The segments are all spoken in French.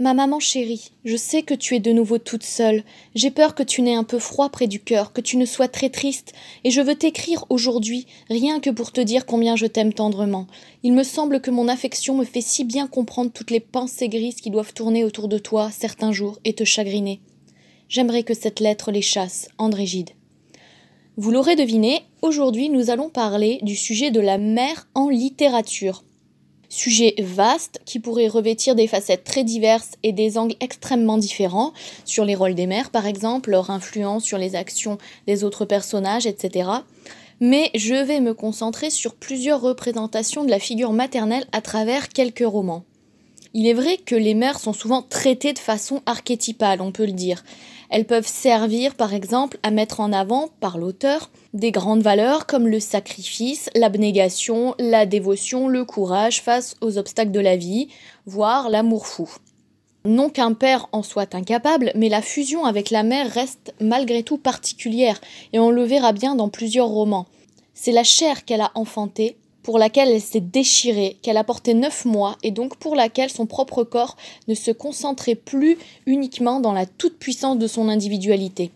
Ma maman chérie, je sais que tu es de nouveau toute seule. J'ai peur que tu n'aies un peu froid près du cœur, que tu ne sois très triste, et je veux t'écrire aujourd'hui, rien que pour te dire combien je t'aime tendrement. Il me semble que mon affection me fait si bien comprendre toutes les pensées grises qui doivent tourner autour de toi certains jours et te chagriner. J'aimerais que cette lettre les chasse, André Gide. Vous l'aurez deviné, aujourd'hui nous allons parler du sujet de la mère en littérature. Sujet vaste qui pourrait revêtir des facettes très diverses et des angles extrêmement différents sur les rôles des mères par exemple, leur influence sur les actions des autres personnages, etc. Mais je vais me concentrer sur plusieurs représentations de la figure maternelle à travers quelques romans. Il est vrai que les mères sont souvent traitées de façon archétypale, on peut le dire. Elles peuvent servir, par exemple, à mettre en avant, par l'auteur, des grandes valeurs comme le sacrifice, l'abnégation, la dévotion, le courage face aux obstacles de la vie, voire l'amour fou. Non qu'un père en soit incapable, mais la fusion avec la mère reste malgré tout particulière, et on le verra bien dans plusieurs romans. C'est la chair qu'elle a enfantée, pour laquelle elle s'est déchirée, qu'elle a porté neuf mois, et donc pour laquelle son propre corps ne se concentrait plus uniquement dans la toute-puissance de son individualité.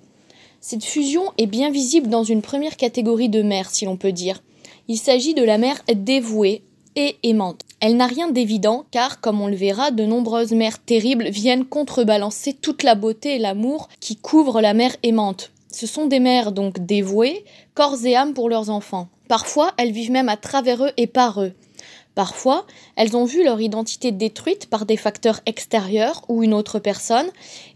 Cette fusion est bien visible dans une première catégorie de mère, si l'on peut dire. Il s'agit de la mère dévouée et aimante. Elle n'a rien d'évident car, comme on le verra, de nombreuses mères terribles viennent contrebalancer toute la beauté et l'amour qui couvrent la mère aimante. Ce sont des mères donc dévouées, corps et âme pour leurs enfants. Parfois, elles vivent même à travers eux et par eux. Parfois, elles ont vu leur identité détruite par des facteurs extérieurs ou une autre personne,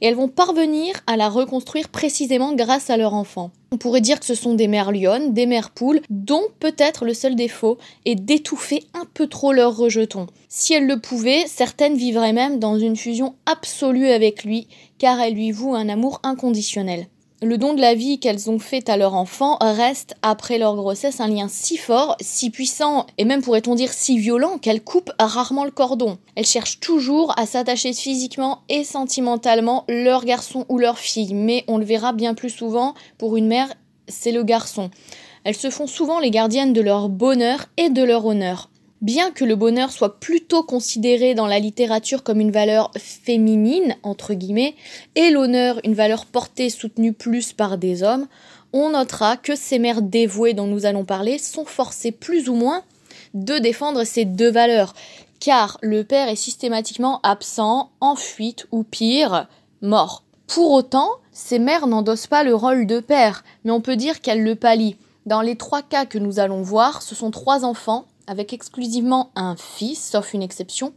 et elles vont parvenir à la reconstruire précisément grâce à leur enfant. On pourrait dire que ce sont des mères lionnes, des mères poules, dont peut-être le seul défaut est d'étouffer un peu trop leurs rejetons. Si elles le pouvaient, certaines vivraient même dans une fusion absolue avec lui, car elles lui vouent un amour inconditionnel le don de la vie qu'elles ont fait à leur enfant reste, après leur grossesse, un lien si fort, si puissant, et même pourrait-on dire si violent, qu'elles coupent rarement le cordon. Elles cherchent toujours à s'attacher physiquement et sentimentalement leur garçon ou leur fille, mais on le verra bien plus souvent, pour une mère, c'est le garçon. Elles se font souvent les gardiennes de leur bonheur et de leur honneur. Bien que le bonheur soit plutôt considéré dans la littérature comme une valeur féminine, entre guillemets, et l'honneur une valeur portée soutenue plus par des hommes, on notera que ces mères dévouées dont nous allons parler sont forcées plus ou moins de défendre ces deux valeurs, car le père est systématiquement absent, en fuite ou pire, mort. Pour autant, ces mères n'endossent pas le rôle de père, mais on peut dire qu'elles le pallient. Dans les trois cas que nous allons voir, ce sont trois enfants avec exclusivement un fils, sauf une exception,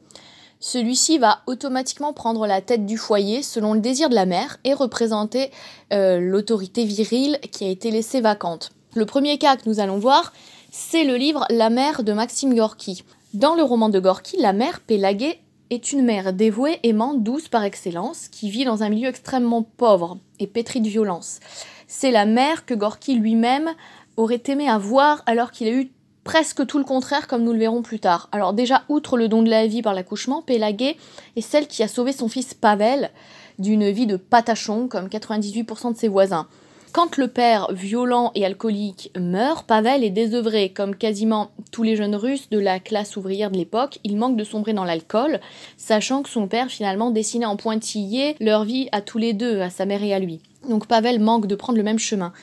celui-ci va automatiquement prendre la tête du foyer selon le désir de la mère et représenter euh, l'autorité virile qui a été laissée vacante. Le premier cas que nous allons voir, c'est le livre La mère de Maxime Gorky. Dans le roman de Gorky, la mère, Pélaguée, est une mère dévouée, aimante, douce par excellence, qui vit dans un milieu extrêmement pauvre et pétri de violence. C'est la mère que Gorky lui-même aurait aimé avoir alors qu'il a eu presque tout le contraire comme nous le verrons plus tard. Alors déjà, outre le don de la vie par l'accouchement, Pélaguée est celle qui a sauvé son fils Pavel d'une vie de patachon comme 98% de ses voisins. Quand le père, violent et alcoolique, meurt, Pavel est désœuvré. Comme quasiment tous les jeunes russes de la classe ouvrière de l'époque, il manque de sombrer dans l'alcool, sachant que son père finalement dessinait en pointillé leur vie à tous les deux, à sa mère et à lui. Donc Pavel manque de prendre le même chemin.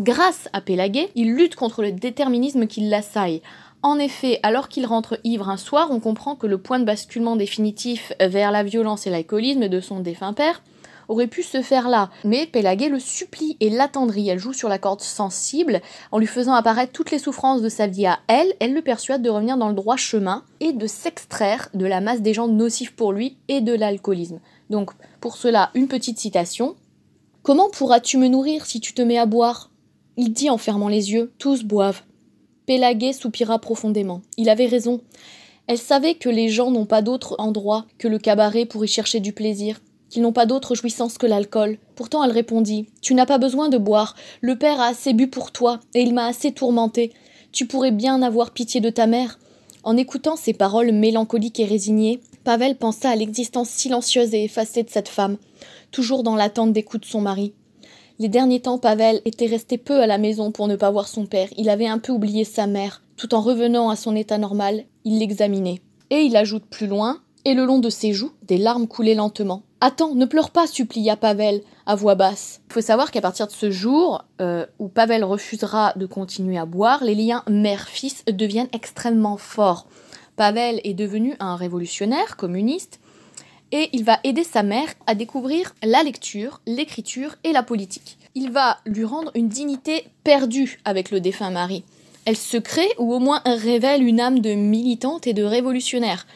Grâce à Pélagué, il lutte contre le déterminisme qui l'assaille. En effet, alors qu'il rentre ivre un soir, on comprend que le point de basculement définitif vers la violence et l'alcoolisme de son défunt père aurait pu se faire là. Mais Pélagué le supplie et l'attendrit. Elle joue sur la corde sensible en lui faisant apparaître toutes les souffrances de sa vie à elle. Elle le persuade de revenir dans le droit chemin et de s'extraire de la masse des gens nocifs pour lui et de l'alcoolisme. Donc, pour cela, une petite citation. Comment pourras-tu me nourrir si tu te mets à boire? Il dit en fermant les yeux Tous boivent. Pélagué soupira profondément. Il avait raison. Elle savait que les gens n'ont pas d'autre endroit que le cabaret pour y chercher du plaisir, qu'ils n'ont pas d'autre jouissance que l'alcool. Pourtant elle répondit Tu n'as pas besoin de boire. Le père a assez bu pour toi, et il m'a assez tourmenté. Tu pourrais bien avoir pitié de ta mère. En écoutant ces paroles mélancoliques et résignées, Pavel pensa à l'existence silencieuse et effacée de cette femme, toujours dans l'attente des coups de son mari. Les derniers temps, Pavel était resté peu à la maison pour ne pas voir son père. Il avait un peu oublié sa mère. Tout en revenant à son état normal, il l'examinait. Et il ajoute plus loin et le long de ses joues, des larmes coulaient lentement. Attends, ne pleure pas, supplia Pavel à voix basse. Il faut savoir qu'à partir de ce jour, euh, où Pavel refusera de continuer à boire, les liens mère-fils deviennent extrêmement forts. Pavel est devenu un révolutionnaire communiste et il va aider sa mère à découvrir la lecture, l'écriture et la politique. Il va lui rendre une dignité perdue avec le défunt mari. Elle se crée ou au moins révèle une âme de militante et de révolutionnaire.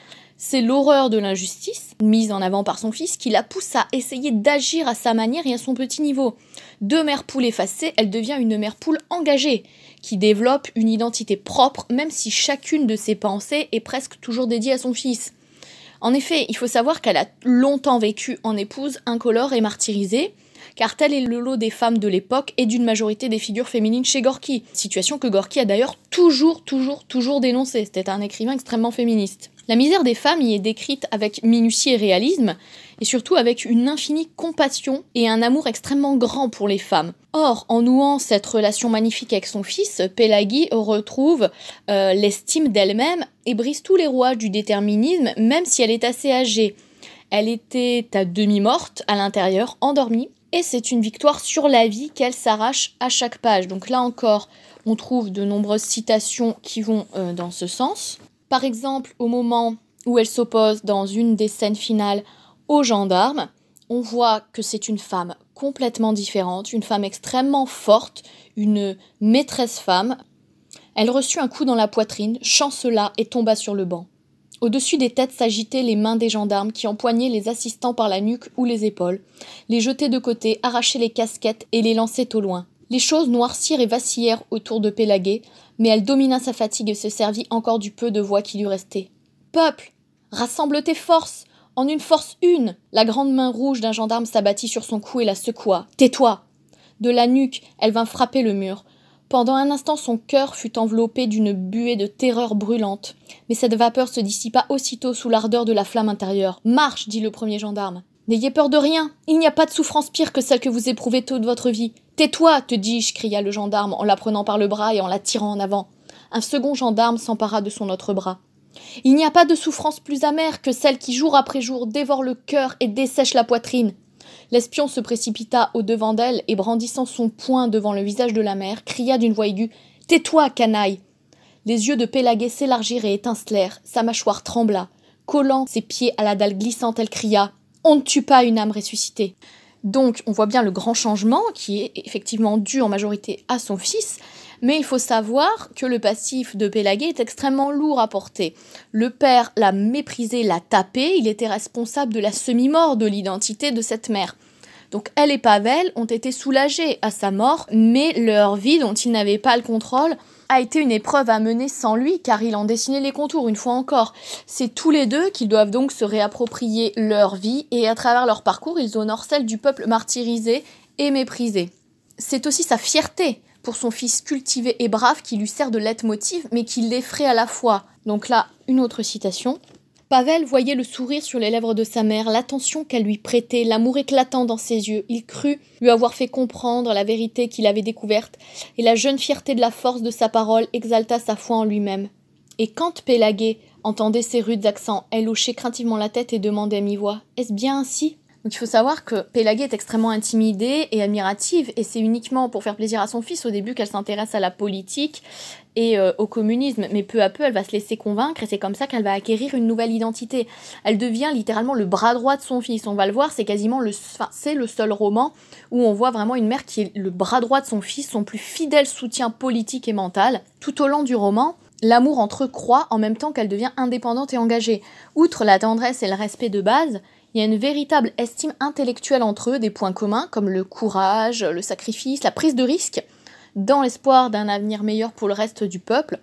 C'est l'horreur de l'injustice, mise en avant par son fils, qui la pousse à essayer d'agir à sa manière et à son petit niveau. De mère poule effacée, elle devient une mère poule engagée, qui développe une identité propre, même si chacune de ses pensées est presque toujours dédiée à son fils. En effet, il faut savoir qu'elle a longtemps vécu en épouse incolore et martyrisée, car tel est le lot des femmes de l'époque et d'une majorité des figures féminines chez Gorky. Situation que Gorky a d'ailleurs toujours, toujours, toujours dénoncée. C'était un écrivain extrêmement féministe. La misère des femmes y est décrite avec minutie et réalisme, et surtout avec une infinie compassion et un amour extrêmement grand pour les femmes. Or, en nouant cette relation magnifique avec son fils, Pelagi retrouve euh, l'estime d'elle-même et brise tous les rouages du déterminisme, même si elle est assez âgée. Elle était à demi morte à l'intérieur, endormie, et c'est une victoire sur la vie qu'elle s'arrache à chaque page. Donc là encore, on trouve de nombreuses citations qui vont euh, dans ce sens. Par exemple, au moment où elle s'oppose dans une des scènes finales aux gendarmes, on voit que c'est une femme complètement différente, une femme extrêmement forte, une maîtresse femme. Elle reçut un coup dans la poitrine, chancela et tomba sur le banc. Au-dessus des têtes s'agitaient les mains des gendarmes qui empoignaient les assistants par la nuque ou les épaules, les jetaient de côté, arrachaient les casquettes et les lançaient au loin. Les choses noircirent et vacillèrent autour de Pélagué, mais elle domina sa fatigue et se servit encore du peu de voix qui lui restait. Peuple, rassemble tes forces, en une force une. La grande main rouge d'un gendarme s'abattit sur son cou et la secoua. Tais-toi. De la nuque, elle vint frapper le mur. Pendant un instant, son cœur fut enveloppé d'une buée de terreur brûlante. Mais cette vapeur se dissipa aussitôt sous l'ardeur de la flamme intérieure. Marche, dit le premier gendarme. N'ayez peur de rien. Il n'y a pas de souffrance pire que celle que vous éprouvez toute votre vie. Tais-toi, te dis-je, cria le gendarme en la prenant par le bras et en la tirant en avant. Un second gendarme s'empara de son autre bras. Il n'y a pas de souffrance plus amère que celle qui jour après jour dévore le cœur et dessèche la poitrine. L'espion se précipita au devant d'elle et brandissant son poing devant le visage de la mère, cria d'une voix aiguë. Tais-toi, canaille. Les yeux de Pélaguet s'élargirent et étincelèrent, sa mâchoire trembla. Collant ses pieds à la dalle glissante, elle cria. On ne tue pas une âme ressuscitée. Donc on voit bien le grand changement qui est effectivement dû en majorité à son fils, mais il faut savoir que le passif de Pélagué est extrêmement lourd à porter. Le père l'a méprisé, l'a tapé, il était responsable de la semi-mort de l'identité de cette mère. Donc elle et Pavel ont été soulagés à sa mort, mais leur vie dont ils n'avaient pas le contrôle a été une épreuve à mener sans lui, car il en dessinait les contours une fois encore. C'est tous les deux qui doivent donc se réapproprier leur vie, et à travers leur parcours, ils honorent celle du peuple martyrisé et méprisé. C'est aussi sa fierté pour son fils cultivé et brave qui lui sert de leitmotiv, mais qui l'effraie à la fois. Donc là, une autre citation. Pavel voyait le sourire sur les lèvres de sa mère, l'attention qu'elle lui prêtait, l'amour éclatant dans ses yeux. Il crut lui avoir fait comprendre la vérité qu'il avait découverte, et la jeune fierté de la force de sa parole exalta sa foi en lui-même. Et quand Pélagué entendait ces rudes accents, elle hochait craintivement la tête et demandait à mi-voix Est-ce bien ainsi? Donc il faut savoir que Pélagué est extrêmement intimidée et admirative, et c'est uniquement pour faire plaisir à son fils au début qu'elle s'intéresse à la politique et euh, au communisme, mais peu à peu elle va se laisser convaincre et c'est comme ça qu'elle va acquérir une nouvelle identité. Elle devient littéralement le bras droit de son fils. On va le voir, c'est quasiment le, c'est le seul roman où on voit vraiment une mère qui est le bras droit de son fils, son plus fidèle soutien politique et mental. Tout au long du roman, l'amour entre eux croît en même temps qu'elle devient indépendante et engagée. Outre la tendresse et le respect de base, il y a une véritable estime intellectuelle entre eux, des points communs comme le courage, le sacrifice, la prise de risque, dans l'espoir d'un avenir meilleur pour le reste du peuple.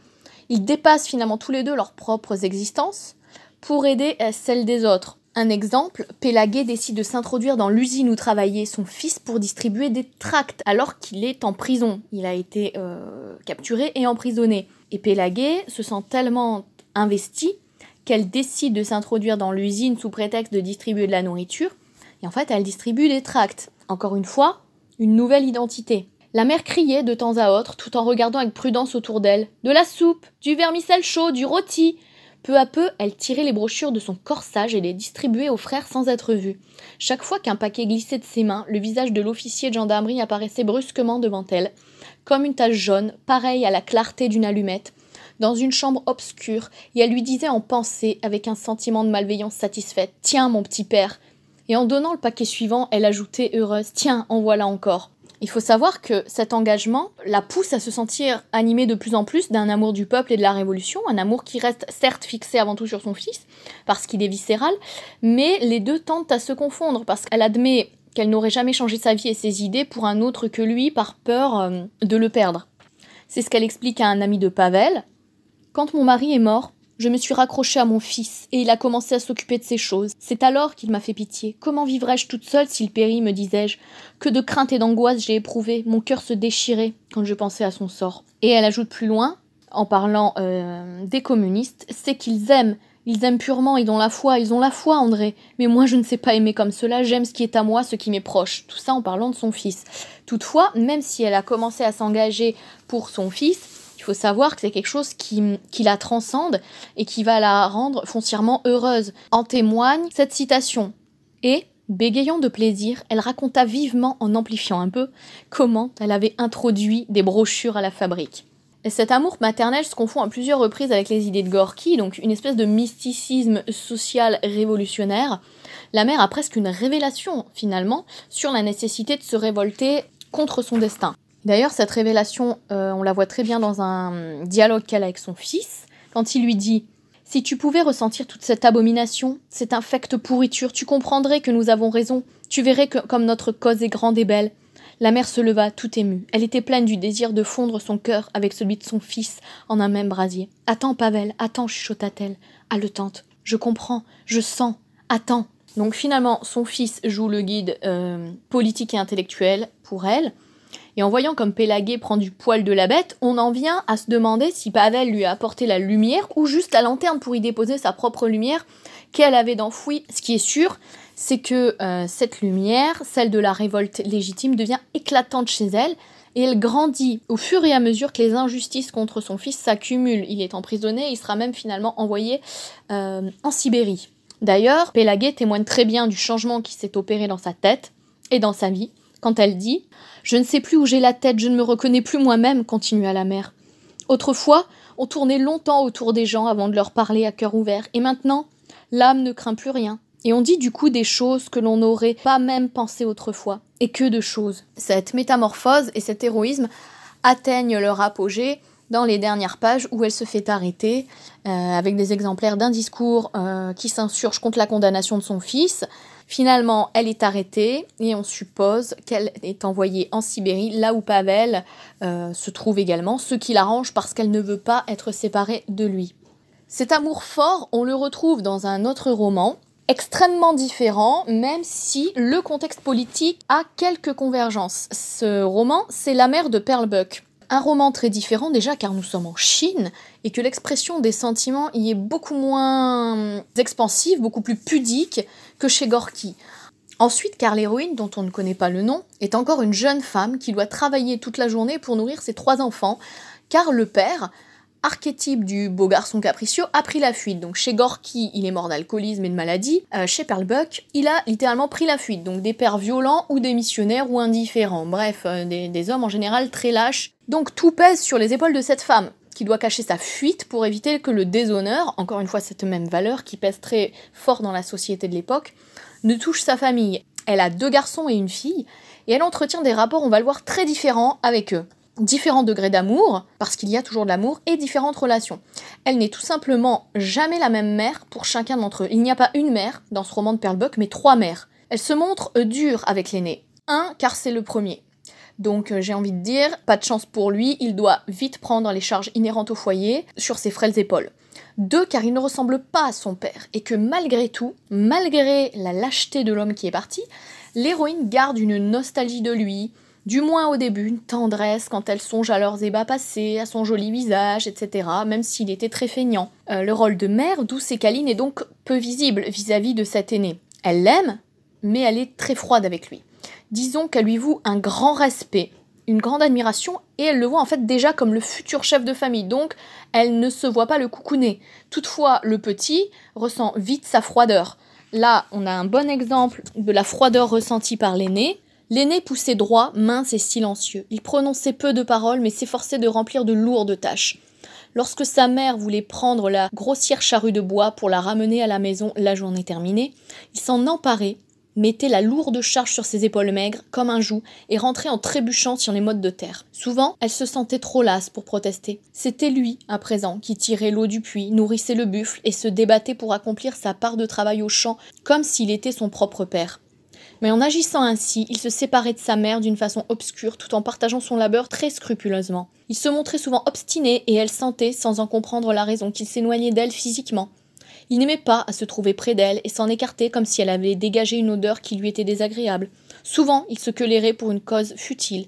Ils dépassent finalement tous les deux leurs propres existences pour aider celle des autres. Un exemple, Pélagué décide de s'introduire dans l'usine où travaillait son fils pour distribuer des tracts alors qu'il est en prison. Il a été euh, capturé et emprisonné. Et Pélagué se sent tellement investi qu'elle décide de s'introduire dans l'usine sous prétexte de distribuer de la nourriture, et en fait elle distribue des tracts. Encore une fois, une nouvelle identité. La mère criait de temps à autre, tout en regardant avec prudence autour d'elle. De la soupe, du vermicelle chaud, du rôti. Peu à peu, elle tirait les brochures de son corsage et les distribuait aux frères sans être vue. Chaque fois qu'un paquet glissait de ses mains, le visage de l'officier de gendarmerie apparaissait brusquement devant elle, comme une tache jaune, pareille à la clarté d'une allumette, dans une chambre obscure, et elle lui disait en pensée, avec un sentiment de malveillance satisfaite Tiens, mon petit père. Et en donnant le paquet suivant, elle ajoutait heureuse Tiens, en voilà encore. Il faut savoir que cet engagement la pousse à se sentir animée de plus en plus d'un amour du peuple et de la révolution, un amour qui reste certes fixé avant tout sur son fils, parce qu'il est viscéral, mais les deux tentent à se confondre, parce qu'elle admet qu'elle n'aurait jamais changé sa vie et ses idées pour un autre que lui par peur euh, de le perdre. C'est ce qu'elle explique à un ami de Pavel. Quand mon mari est mort, je me suis raccrochée à mon fils, et il a commencé à s'occuper de ses choses. C'est alors qu'il m'a fait pitié. Comment vivrais-je toute seule s'il périt, me disais-je. Que de crainte et d'angoisse j'ai éprouvé. Mon cœur se déchirait quand je pensais à son sort. Et elle ajoute plus loin, en parlant euh, des communistes, c'est qu'ils aiment. Ils aiment purement, ils ont la foi, ils ont la foi, André. Mais moi, je ne sais pas aimer comme cela, j'aime ce qui est à moi, ce qui m'est proche. Tout ça en parlant de son fils. Toutefois, même si elle a commencé à s'engager pour son fils, il faut savoir que c'est quelque chose qui, la transcende et qui va la rendre foncièrement heureuse. En témoigne cette citation. Et, bégayant de plaisir, elle raconta vivement, en amplifiant un peu, comment elle avait introduit des brochures à la fabrique. Et cet amour maternel se confond à plusieurs reprises avec les idées de Gorky, donc une espèce de mysticisme social révolutionnaire. La mère a presque une révélation, finalement, sur la nécessité de se révolter contre son destin. D'ailleurs, cette révélation, euh, on la voit très bien dans un dialogue qu'elle a avec son fils, quand il lui dit Si tu pouvais ressentir toute cette abomination, cette infecte pourriture, tu comprendrais que nous avons raison, tu verrais que comme notre cause est grande et belle. La mère se leva, tout émue. Elle était pleine du désir de fondre son cœur avec celui de son fils en un même brasier. Attends, Pavel, attends, chuchota-t-elle, haletante. Je comprends, je sens, attends. Donc finalement, son fils joue le guide euh, politique et intellectuel pour elle. Et en voyant comme Pélagué prend du poil de la bête, on en vient à se demander si Pavel lui a apporté la lumière ou juste la lanterne pour y déposer sa propre lumière qu'elle avait d'enfouie. Ce qui est sûr, c'est que euh, cette lumière, celle de la révolte légitime, devient éclatante chez elle et elle grandit au fur et à mesure que les injustices contre son fils s'accumulent. Il est emprisonné, il sera même finalement envoyé euh, en Sibérie. D'ailleurs, Pélagué témoigne très bien du changement qui s'est opéré dans sa tête et dans sa vie quand elle dit Je ne sais plus où j'ai la tête, je ne me reconnais plus moi-même, continua la mère. Autrefois, on tournait longtemps autour des gens avant de leur parler à cœur ouvert, et maintenant, l'âme ne craint plus rien. Et on dit du coup des choses que l'on n'aurait pas même pensé autrefois. Et que de choses. Cette métamorphose et cet héroïsme atteignent leur apogée dans les dernières pages où elle se fait arrêter, euh, avec des exemplaires d'un discours euh, qui s'insurge contre la condamnation de son fils, Finalement, elle est arrêtée et on suppose qu'elle est envoyée en Sibérie, là où Pavel euh, se trouve également, ce qui l'arrange parce qu'elle ne veut pas être séparée de lui. Cet amour fort, on le retrouve dans un autre roman, extrêmement différent, même si le contexte politique a quelques convergences. Ce roman, c'est La mère de Perlbuck. Un roman très différent déjà car nous sommes en Chine et que l'expression des sentiments y est beaucoup moins expansive, beaucoup plus pudique que chez Gorky. Ensuite, car l'héroïne, dont on ne connaît pas le nom, est encore une jeune femme qui doit travailler toute la journée pour nourrir ses trois enfants, car le père, archétype du beau garçon capricieux, a pris la fuite. Donc chez Gorky, il est mort d'alcoolisme et de maladie. Euh, chez Perlbuck, il a littéralement pris la fuite. Donc des pères violents ou des missionnaires ou indifférents. Bref, euh, des, hommes en général très lâches. Donc tout pèse sur les épaules de cette femme doit cacher sa fuite pour éviter que le déshonneur, encore une fois cette même valeur qui pèse très fort dans la société de l'époque, ne touche sa famille. Elle a deux garçons et une fille, et elle entretient des rapports, on va le voir, très différents avec eux différents degrés d'amour, parce qu'il y a toujours de l'amour, et différentes relations. Elle n'est tout simplement jamais la même mère pour chacun d'entre eux. Il n'y a pas une mère dans ce roman de Perlbuck, mais trois mères. Elle se montre dure avec l'aîné. Un, car c'est le premier. Donc euh, j'ai envie de dire, pas de chance pour lui, il doit vite prendre les charges inhérentes au foyer sur ses frêles épaules. Deux, car il ne ressemble pas à son père, et que malgré tout, malgré la lâcheté de l'homme qui est parti, l'héroïne garde une nostalgie de lui, du moins au début, une tendresse quand elle songe à leurs ébats passés, à son joli visage, etc., même s'il était très feignant. Euh, le rôle de mère, douce et câline, est donc peu visible vis-à-vis de cet aîné. Elle l'aime, mais elle est très froide avec lui. Disons qu'elle lui voue un grand respect, une grande admiration et elle le voit en fait déjà comme le futur chef de famille. Donc elle ne se voit pas le coucouner. Toutefois, le petit ressent vite sa froideur. Là, on a un bon exemple de la froideur ressentie par l'aîné. L'aîné poussait droit, mince et silencieux. Il prononçait peu de paroles mais s'efforçait de remplir de lourdes tâches. Lorsque sa mère voulait prendre la grossière charrue de bois pour la ramener à la maison la journée terminée, il s'en emparait, mettait la lourde charge sur ses épaules maigres, comme un joug, et rentrait en trébuchant sur les mottes de terre. Souvent, elle se sentait trop lasse pour protester. C'était lui, à présent, qui tirait l'eau du puits, nourrissait le buffle et se débattait pour accomplir sa part de travail au champ, comme s'il était son propre père. Mais en agissant ainsi, il se séparait de sa mère d'une façon obscure tout en partageant son labeur très scrupuleusement. Il se montrait souvent obstiné et elle sentait, sans en comprendre la raison, qu'il s'éloignait d'elle physiquement. Il n'aimait pas à se trouver près d'elle et s'en écartait comme si elle avait dégagé une odeur qui lui était désagréable. Souvent, il se quelérait pour une cause futile.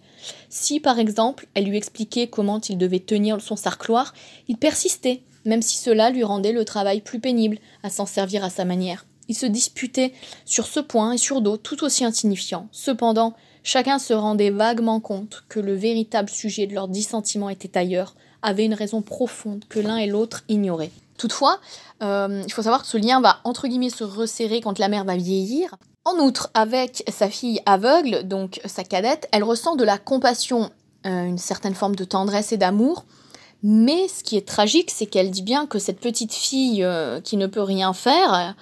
Si, par exemple, elle lui expliquait comment il devait tenir son sarcloir, il persistait, même si cela lui rendait le travail plus pénible, à s'en servir à sa manière. Ils se disputaient sur ce point et sur d'autres tout aussi insignifiants. Cependant, chacun se rendait vaguement compte que le véritable sujet de leur dissentiment était ailleurs, avait une raison profonde que l'un et l'autre ignoraient. Toutefois, euh, il faut savoir que ce lien va entre guillemets se resserrer quand la mère va vieillir. En outre, avec sa fille aveugle, donc sa cadette, elle ressent de la compassion, euh, une certaine forme de tendresse et d'amour. Mais ce qui est tragique, c'est qu'elle dit bien que cette petite fille euh, qui ne peut rien faire,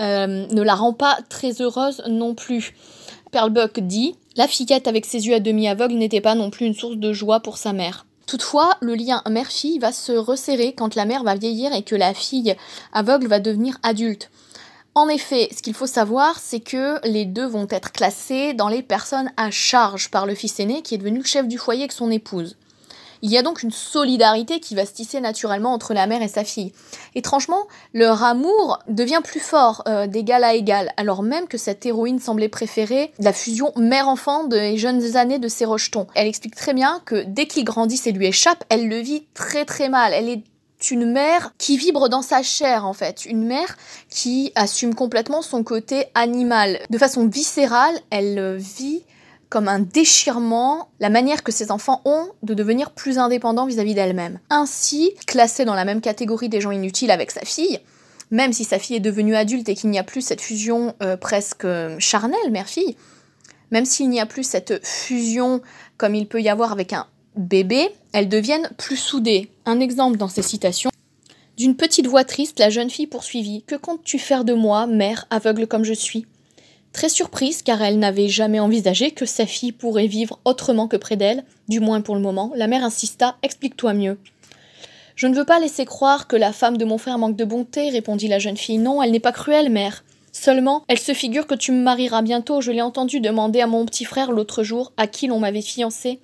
ne la rend pas très heureuse non plus. Buck dit La fillette avec ses yeux à demi aveugles n'était pas non plus une source de joie pour sa mère. Toutefois, le lien mère-fille va se resserrer quand la mère va vieillir et que la fille aveugle va devenir adulte. En effet, ce qu'il faut savoir, c'est que les deux vont être classés dans les personnes à charge par le fils aîné qui est devenu le chef du foyer avec son épouse. Il y a donc une solidarité qui va se tisser naturellement entre la mère et sa fille. Étrangement, leur amour devient plus fort euh, d'égal à égal, alors même que cette héroïne semblait préférer la fusion mère-enfant des jeunes années de ses rejetons. Elle explique très bien que dès qu'il grandit et lui échappe, elle le vit très très mal. Elle est une mère qui vibre dans sa chair en fait, une mère qui assume complètement son côté animal. De façon viscérale, elle vit comme un déchirement la manière que ses enfants ont de devenir plus indépendants vis-à-vis d'elle-même. Ainsi, classée dans la même catégorie des gens inutiles avec sa fille, même si sa fille est devenue adulte et qu'il n'y a plus cette fusion euh, presque euh, charnelle mère-fille, même s'il n'y a plus cette fusion comme il peut y avoir avec un bébé, elles deviennent plus soudées. Un exemple dans ces citations. D'une petite voix triste, la jeune fille poursuivit. Que comptes-tu faire de moi, mère aveugle comme je suis? Très surprise, car elle n'avait jamais envisagé que sa fille pourrait vivre autrement que près d'elle, du moins pour le moment, la mère insista Explique-toi mieux. Je ne veux pas laisser croire que la femme de mon frère manque de bonté, répondit la jeune fille. Non, elle n'est pas cruelle, mère. Seulement, elle se figure que tu me marieras bientôt. Je l'ai entendu demander à mon petit frère l'autre jour à qui l'on m'avait fiancé.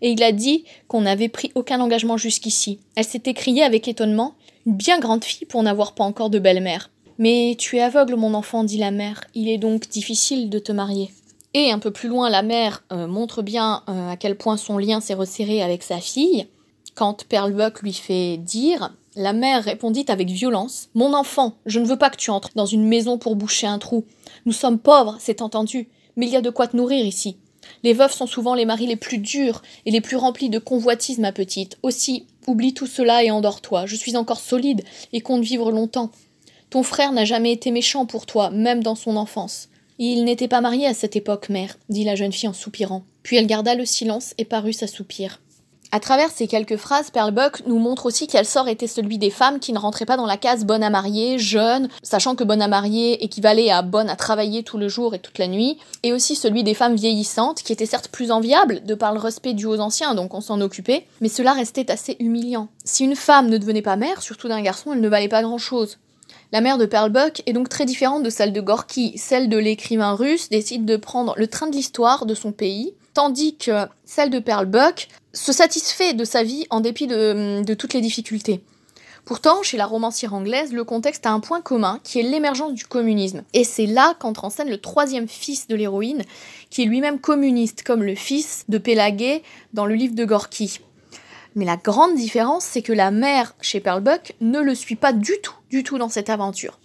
Et il a dit qu'on n'avait pris aucun engagement jusqu'ici. Elle s'est écriée avec étonnement Une bien grande fille pour n'avoir pas encore de belle-mère. Mais tu es aveugle, mon enfant, dit la mère. Il est donc difficile de te marier. Et un peu plus loin, la mère euh, montre bien euh, à quel point son lien s'est resserré avec sa fille. Quand Buck lui fait dire, la mère répondit avec violence Mon enfant, je ne veux pas que tu entres dans une maison pour boucher un trou. Nous sommes pauvres, c'est entendu, mais il y a de quoi te nourrir ici. Les veuves sont souvent les maris les plus durs et les plus remplis de convoitises, ma petite. Aussi, oublie tout cela et endors-toi. Je suis encore solide et compte vivre longtemps. Ton frère n'a jamais été méchant pour toi, même dans son enfance. Il n'était pas marié à cette époque, mère, dit la jeune fille en soupirant. Puis elle garda le silence et parut s'assoupir. À travers ces quelques phrases, Buck nous montre aussi quel sort était celui des femmes qui ne rentraient pas dans la case bonne à marier, jeune, sachant que bonne à marier équivalait à bonne à travailler tout le jour et toute la nuit, et aussi celui des femmes vieillissantes, qui étaient certes plus enviables, de par le respect dû aux anciens, donc on s'en occupait, mais cela restait assez humiliant. Si une femme ne devenait pas mère, surtout d'un garçon, elle ne valait pas grand-chose. La mère de Perlbuck est donc très différente de celle de Gorky. Celle de l'écrivain russe décide de prendre le train de l'histoire de son pays, tandis que celle de Perlbuck se satisfait de sa vie en dépit de, de toutes les difficultés. Pourtant, chez la romancière anglaise, le contexte a un point commun, qui est l'émergence du communisme. Et c'est là qu'entre en scène le troisième fils de l'héroïne, qui est lui-même communiste, comme le fils de Pélagué dans le livre de Gorky. Mais la grande différence, c'est que la mère chez Buck ne le suit pas du tout, du tout dans cette aventure.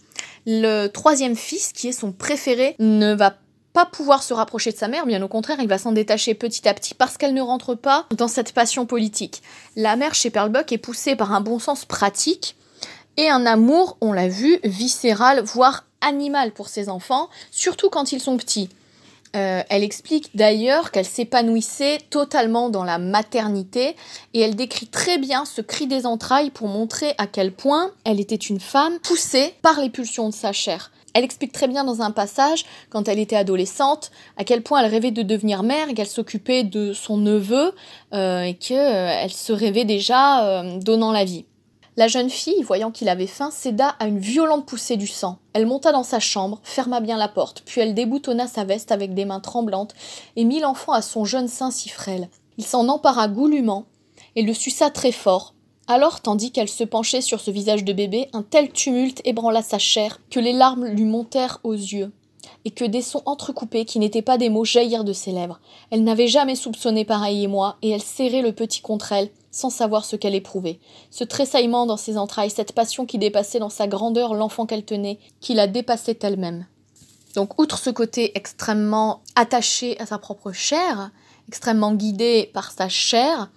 Le troisième fils, qui est son préféré, ne va pas pouvoir se rapprocher de sa mère, bien au contraire, il va s'en détacher petit à petit parce qu'elle ne rentre pas dans cette passion politique. La mère chez Perlbuck est poussée par un bon sens pratique et un amour, on l'a vu, viscéral, voire animal pour ses enfants, surtout quand ils sont petits. Euh, elle explique d'ailleurs qu'elle s'épanouissait totalement dans la maternité et elle décrit très bien ce cri des entrailles pour montrer à quel point elle était une femme poussée par les pulsions de sa chair. Elle explique très bien dans un passage, quand elle était adolescente, à quel point elle rêvait de devenir mère qu'elle s'occupait de son neveu euh, et qu'elle se rêvait déjà euh, donnant la vie. La jeune fille, voyant qu'il avait faim, céda à une violente poussée du sang. Elle monta dans sa chambre, ferma bien la porte, puis elle déboutonna sa veste avec des mains tremblantes et mit l'enfant à son jeune sein si frêle. Il s'en empara goulûment et le suça très fort. Alors, tandis qu'elle se penchait sur ce visage de bébé, un tel tumulte ébranla sa chair que les larmes lui montèrent aux yeux et que des sons entrecoupés qui n'étaient pas des mots jaillirent de ses lèvres. Elle n'avait jamais soupçonné pareil émoi, et elle serrait le petit contre elle, sans savoir ce qu'elle éprouvait. Ce tressaillement dans ses entrailles, cette passion qui dépassait dans sa grandeur l'enfant qu'elle tenait, qui la dépassait elle-même. Donc, outre ce côté extrêmement attaché à sa propre chair, extrêmement guidé par sa chair,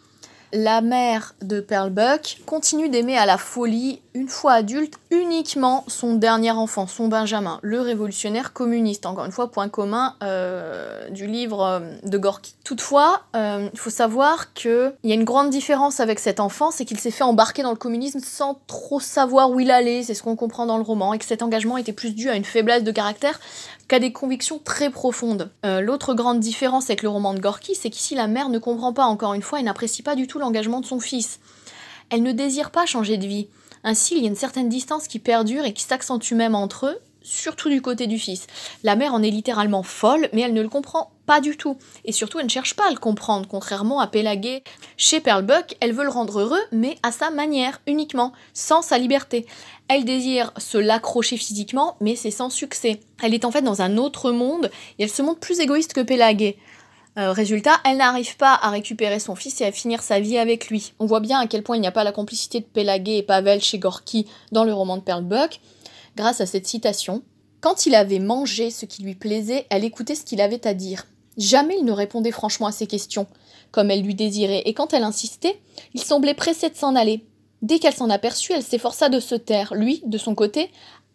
la mère de Pearl Buck continue d'aimer à la folie, une fois adulte, uniquement son dernier enfant, son Benjamin, le révolutionnaire communiste. Encore une fois, point commun euh, du livre euh, de Gorky. Toutefois, euh, il faut savoir qu'il y a une grande différence avec cet enfant, c'est qu'il s'est fait embarquer dans le communisme sans trop savoir où il allait, c'est ce qu'on comprend dans le roman, et que cet engagement était plus dû à une faiblesse de caractère qu'à des convictions très profondes. Euh, l'autre grande différence avec le roman de Gorky, c'est qu'ici la mère ne comprend pas encore une fois et n'apprécie pas du tout l'engagement de son fils. Elle ne désire pas changer de vie. Ainsi, il y a une certaine distance qui perdure et qui s'accentue même entre eux, surtout du côté du fils. La mère en est littéralement folle, mais elle ne le comprend pas du tout. Et surtout, elle ne cherche pas à le comprendre, contrairement à Pélagué. Chez Perlbuck, elle veut le rendre heureux, mais à sa manière, uniquement, sans sa liberté. Elle désire se l'accrocher physiquement, mais c'est sans succès. Elle est en fait dans un autre monde, et elle se montre plus égoïste que Pélagué. Euh, résultat, elle n'arrive pas à récupérer son fils et à finir sa vie avec lui. On voit bien à quel point il n'y a pas la complicité de Pélagué et Pavel chez Gorky dans le roman de Perlbuck grâce à cette citation. Quand il avait mangé ce qui lui plaisait, elle écoutait ce qu'il avait à dire. Jamais il ne répondait franchement à ses questions, comme elle lui désirait, et quand elle insistait, il semblait pressé de s'en aller. Dès qu'elle s'en aperçut, elle s'efforça de se taire. Lui, de son côté,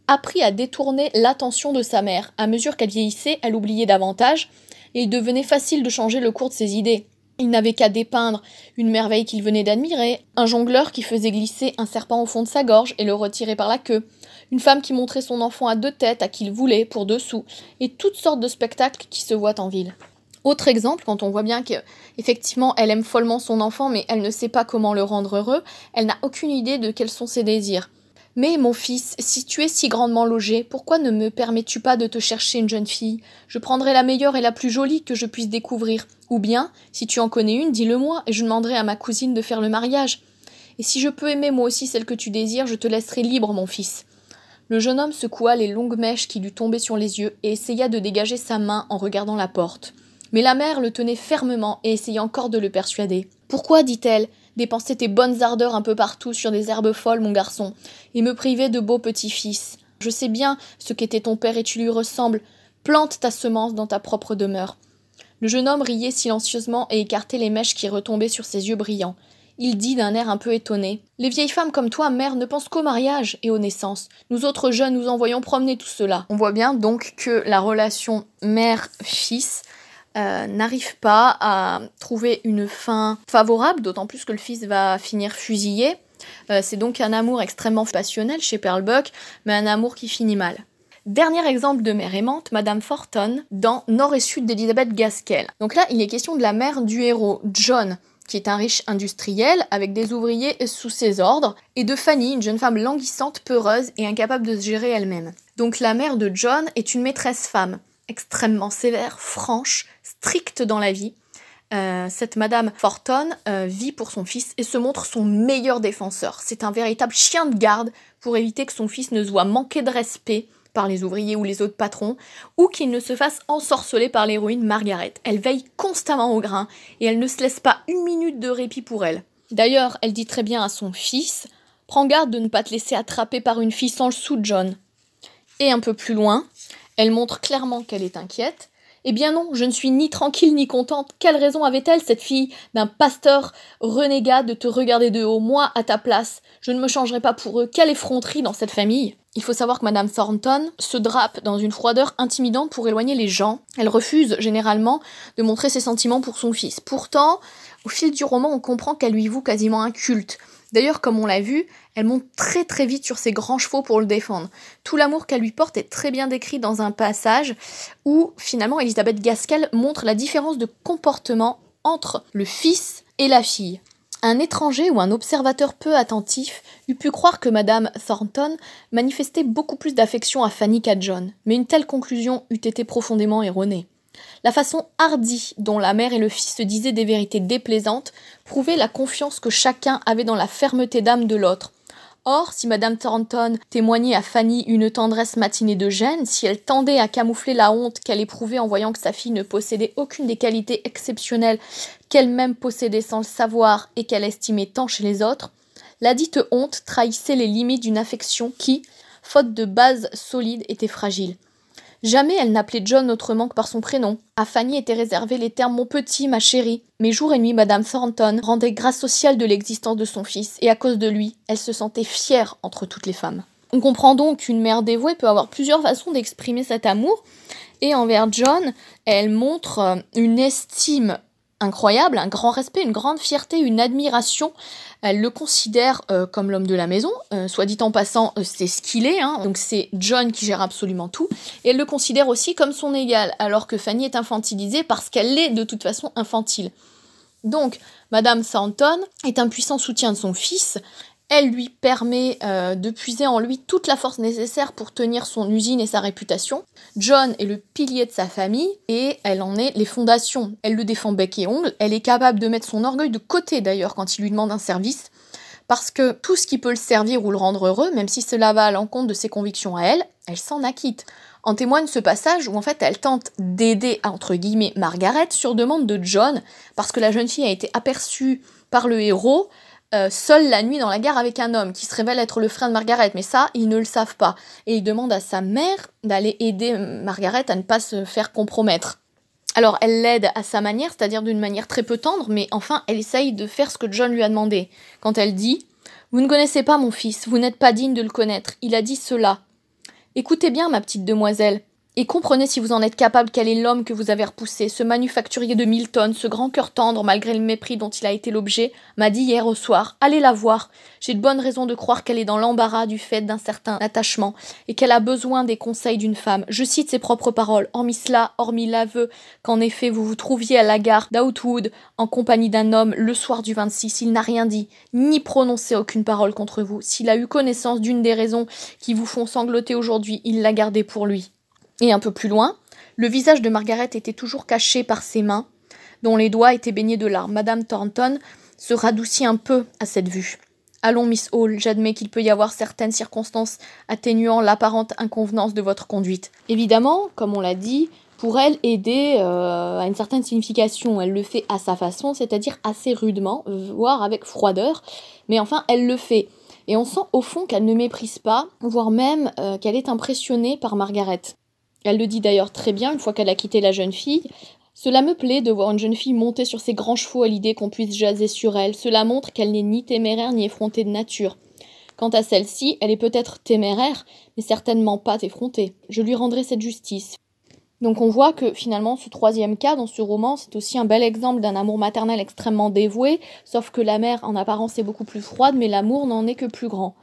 apprit à détourner l'attention de sa mère. À mesure qu'elle vieillissait, elle oubliait davantage, et il devenait facile de changer le cours de ses idées. Il n'avait qu'à dépeindre une merveille qu'il venait d'admirer, un jongleur qui faisait glisser un serpent au fond de sa gorge et le retirer par la queue, une femme qui montrait son enfant à deux têtes à qui il voulait pour deux sous, et toutes sortes de spectacles qui se voient en ville. Autre exemple, quand on voit bien qu'effectivement elle aime follement son enfant mais elle ne sait pas comment le rendre heureux, elle n'a aucune idée de quels sont ses désirs. Mais mon fils, si tu es si grandement logé, pourquoi ne me permets-tu pas de te chercher une jeune fille? Je prendrai la meilleure et la plus jolie que je puisse découvrir. Ou bien, si tu en connais une, dis-le-moi, et je demanderai à ma cousine de faire le mariage. Et si je peux aimer moi aussi celle que tu désires, je te laisserai libre, mon fils. Le jeune homme secoua les longues mèches qui lui tombaient sur les yeux et essaya de dégager sa main en regardant la porte. Mais la mère le tenait fermement et essayait encore de le persuader. Pourquoi, dit-elle, dépenser tes bonnes ardeurs un peu partout sur des herbes folles, mon garçon, et me priver de beaux petits-fils? Je sais bien ce qu'était ton père et tu lui ressembles. Plante ta semence dans ta propre demeure. Le jeune homme riait silencieusement et écartait les mèches qui retombaient sur ses yeux brillants. Il dit d'un air un peu étonné. Les vieilles femmes comme toi, mère, ne pensent qu'au mariage et aux naissances. Nous autres jeunes, nous envoyons promener tout cela. On voit bien donc que la relation mère-fils euh, n'arrive pas à trouver une fin favorable, d'autant plus que le fils va finir fusillé. Euh, c'est donc un amour extrêmement passionnel chez Perlbuck, mais un amour qui finit mal. Dernier exemple de mère aimante, Madame Forton, dans Nord et Sud d'Elisabeth Gaskell. Donc là, il est question de la mère du héros, John, qui est un riche industriel avec des ouvriers sous ses ordres, et de Fanny, une jeune femme languissante, peureuse et incapable de se gérer elle-même. Donc la mère de John est une maîtresse femme, extrêmement sévère, franche, stricte dans la vie. Euh, cette Madame Forton euh, vit pour son fils et se montre son meilleur défenseur. C'est un véritable chien de garde pour éviter que son fils ne se voit manquer de respect par les ouvriers ou les autres patrons, ou qu'il ne se fasse ensorceler par l'héroïne Margaret. Elle veille constamment au grain, et elle ne se laisse pas une minute de répit pour elle. D'ailleurs, elle dit très bien à son fils Prends garde de ne pas te laisser attraper par une fille sans le sou, John. Et un peu plus loin, elle montre clairement qu'elle est inquiète, Eh bien non, je ne suis ni tranquille ni contente. Quelle raison avait-elle, cette fille d'un pasteur renégat, de te regarder de haut, moi à ta place Je ne me changerai pas pour eux. Quelle effronterie dans cette famille il faut savoir que Madame Thornton se drape dans une froideur intimidante pour éloigner les gens. Elle refuse généralement de montrer ses sentiments pour son fils. Pourtant, au fil du roman, on comprend qu'elle lui voue quasiment un culte. D'ailleurs, comme on l'a vu, elle monte très très vite sur ses grands chevaux pour le défendre. Tout l'amour qu'elle lui porte est très bien décrit dans un passage où finalement Elisabeth Gaskell montre la différence de comportement entre le fils et la fille. Un étranger ou un observateur peu attentif eût pu croire que Madame Thornton manifestait beaucoup plus d'affection à Fanny qu'à John, mais une telle conclusion eût été profondément erronée. La façon hardie dont la mère et le fils se disaient des vérités déplaisantes prouvait la confiance que chacun avait dans la fermeté d'âme de l'autre, Or, si Madame Thornton témoignait à Fanny une tendresse matinée de gêne, si elle tendait à camoufler la honte qu'elle éprouvait en voyant que sa fille ne possédait aucune des qualités exceptionnelles qu'elle-même possédait sans le savoir et qu'elle estimait tant chez les autres, la dite honte trahissait les limites d'une affection qui, faute de base solide, était fragile. Jamais elle n'appelait John autrement que par son prénom. À Fanny étaient réservés les termes mon petit, ma chérie. Mais jour et nuit, Madame Thornton rendait grâce sociale de l'existence de son fils, et à cause de lui, elle se sentait fière entre toutes les femmes. On comprend donc qu'une mère dévouée peut avoir plusieurs façons d'exprimer cet amour, et envers John, elle montre euh, une estime incroyable, un grand respect, une grande fierté, une admiration. Elle le considère euh, comme l'homme de la maison, euh, soit dit en passant, euh, c'est ce qu'il est, hein. donc c'est John qui gère absolument tout, et elle le considère aussi comme son égal, alors que Fanny est infantilisée parce qu'elle est de toute façon infantile. Donc, Madame Thornton est un puissant soutien de son fils, elle lui permet euh, de puiser en lui toute la force nécessaire pour tenir son usine et sa réputation. John est le pilier de sa famille et elle en est les fondations. Elle le défend bec et ongle. Elle est capable de mettre son orgueil de côté d'ailleurs quand il lui demande un service. Parce que tout ce qui peut le servir ou le rendre heureux, même si cela va à l'encontre de ses convictions à elle, elle s'en acquitte. En témoigne ce passage où en fait elle tente d'aider entre guillemets Margaret sur demande de John parce que la jeune fille a été aperçue par le héros euh, seule la nuit dans la gare avec un homme qui se révèle être le frère de Margaret, mais ça, ils ne le savent pas. Et il demande à sa mère d'aller aider Margaret à ne pas se faire compromettre. Alors elle l'aide à sa manière, c'est-à-dire d'une manière très peu tendre, mais enfin elle essaye de faire ce que John lui a demandé. Quand elle dit Vous ne connaissez pas mon fils, vous n'êtes pas digne de le connaître, il a dit cela. Écoutez bien, ma petite demoiselle, et comprenez si vous en êtes capable quel est l'homme que vous avez repoussé, ce manufacturier de Milton, ce grand cœur tendre malgré le mépris dont il a été l'objet, m'a dit hier au soir, allez la voir. J'ai de bonnes raisons de croire qu'elle est dans l'embarras du fait d'un certain attachement, et qu'elle a besoin des conseils d'une femme. Je cite ses propres paroles, hormis cela, hormis l'aveu qu'en effet vous vous trouviez à la gare d'Outwood en compagnie d'un homme le soir du 26, il n'a rien dit, ni prononcé aucune parole contre vous. S'il a eu connaissance d'une des raisons qui vous font sangloter aujourd'hui, il l'a gardée pour lui. Et un peu plus loin, le visage de Margaret était toujours caché par ses mains, dont les doigts étaient baignés de larmes. Madame Thornton se radoucit un peu à cette vue. Allons, Miss Hall, j'admets qu'il peut y avoir certaines circonstances atténuant l'apparente inconvenance de votre conduite. Évidemment, comme on l'a dit, pour elle, aider euh, a une certaine signification. Elle le fait à sa façon, c'est-à-dire assez rudement, voire avec froideur, mais enfin, elle le fait. Et on sent au fond qu'elle ne méprise pas, voire même euh, qu'elle est impressionnée par Margaret. Elle le dit d'ailleurs très bien une fois qu'elle a quitté la jeune fille. Cela me plaît de voir une jeune fille monter sur ses grands chevaux à l'idée qu'on puisse jaser sur elle. Cela montre qu'elle n'est ni téméraire ni effrontée de nature. Quant à celle-ci, elle est peut-être téméraire, mais certainement pas effrontée. Je lui rendrai cette justice. Donc on voit que finalement ce troisième cas dans ce roman, c'est aussi un bel exemple d'un amour maternel extrêmement dévoué, sauf que la mère en apparence est beaucoup plus froide, mais l'amour n'en est que plus grand.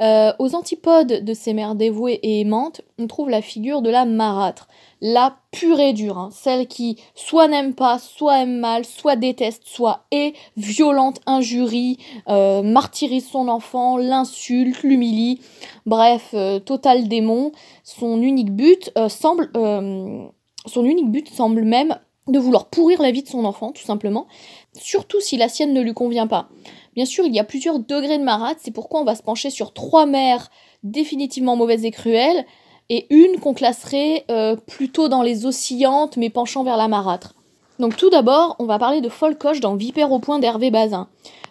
Euh, aux antipodes de ces mères dévouées et aimantes, on trouve la figure de la marâtre, la pure et dure, hein, celle qui soit n'aime pas, soit aime mal, soit déteste, soit est, violente, injurie, euh, martyrise son enfant, l'insulte, l'humilie, bref, euh, total démon. Son unique but semble, son unique but semble même de vouloir pourrir la vie de son enfant, tout simplement, surtout si la sienne ne lui convient pas. Bien sûr, il y a plusieurs degrés de marâtre, c'est pourquoi on va se pencher sur trois mères définitivement mauvaises et cruelles, et une qu'on classerait euh, plutôt dans les oscillantes, mais penchant vers la marâtre. Donc tout d'abord, on va parler de Folcoche dans Vipère au point d'Hervé Bazin.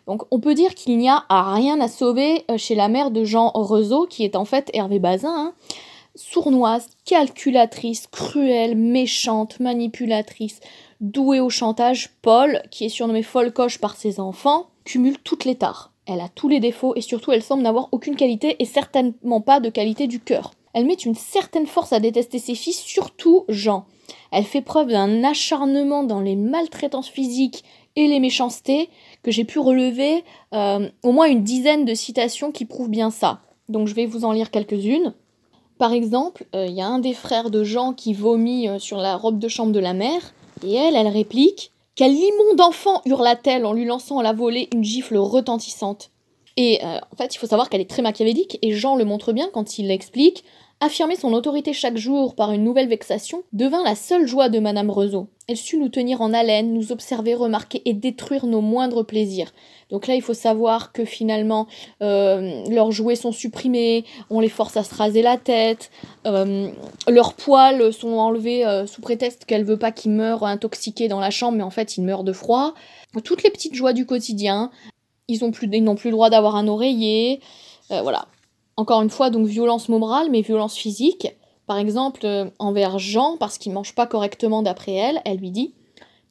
Donc on peut dire qu'il n'y a rien à sauver euh, chez la mère de Jean Rezeau, qui est en fait Hervé Bazin. Hein. sournoise, calculatrice, cruelle, méchante, manipulatrice, douée au chantage, Paul, qui est surnommé Folcoche par ses enfants, cumule toutes les tares. Elle a tous les défauts et surtout elle semble n'avoir aucune qualité et certainement pas de qualité du cœur. Elle met une certaine force à détester ses fils, surtout Jean. Elle fait preuve d'un acharnement dans les maltraitances physiques et les méchancetés que j'ai pu relever euh, au moins une dizaine de citations qui prouvent bien ça. Donc je vais vous en lire quelques-unes. Par exemple, il euh, y a un des frères de Jean qui vomit euh, sur la robe de chambre de la mère, et elle, elle réplique Quel immonde enfant hurla-t-elle en lui lançant à la volée une gifle retentissante. Et en fait, il faut savoir qu'elle est très machiavélique, et Jean le montre bien quand il l'explique Affirmer son autorité chaque jour par une nouvelle vexation devint la seule joie de Madame Rezeau. Elle sut nous tenir en haleine, nous observer, remarquer et détruire nos moindres plaisirs. Donc là, il faut savoir que finalement, euh, leurs jouets sont supprimés, on les force à se raser la tête, euh, leurs poils sont enlevés euh, sous prétexte qu'elle veut pas qu'ils meurent intoxiqués dans la chambre, mais en fait, ils meurent de froid. Toutes les petites joies du quotidien. Ils n'ont plus, plus le droit d'avoir un oreiller. voilà. Encore une fois, donc violence morale, mais violence physique. Par exemple, euh, envers Jean, parce qu'il mange pas correctement d'après elle, elle lui dit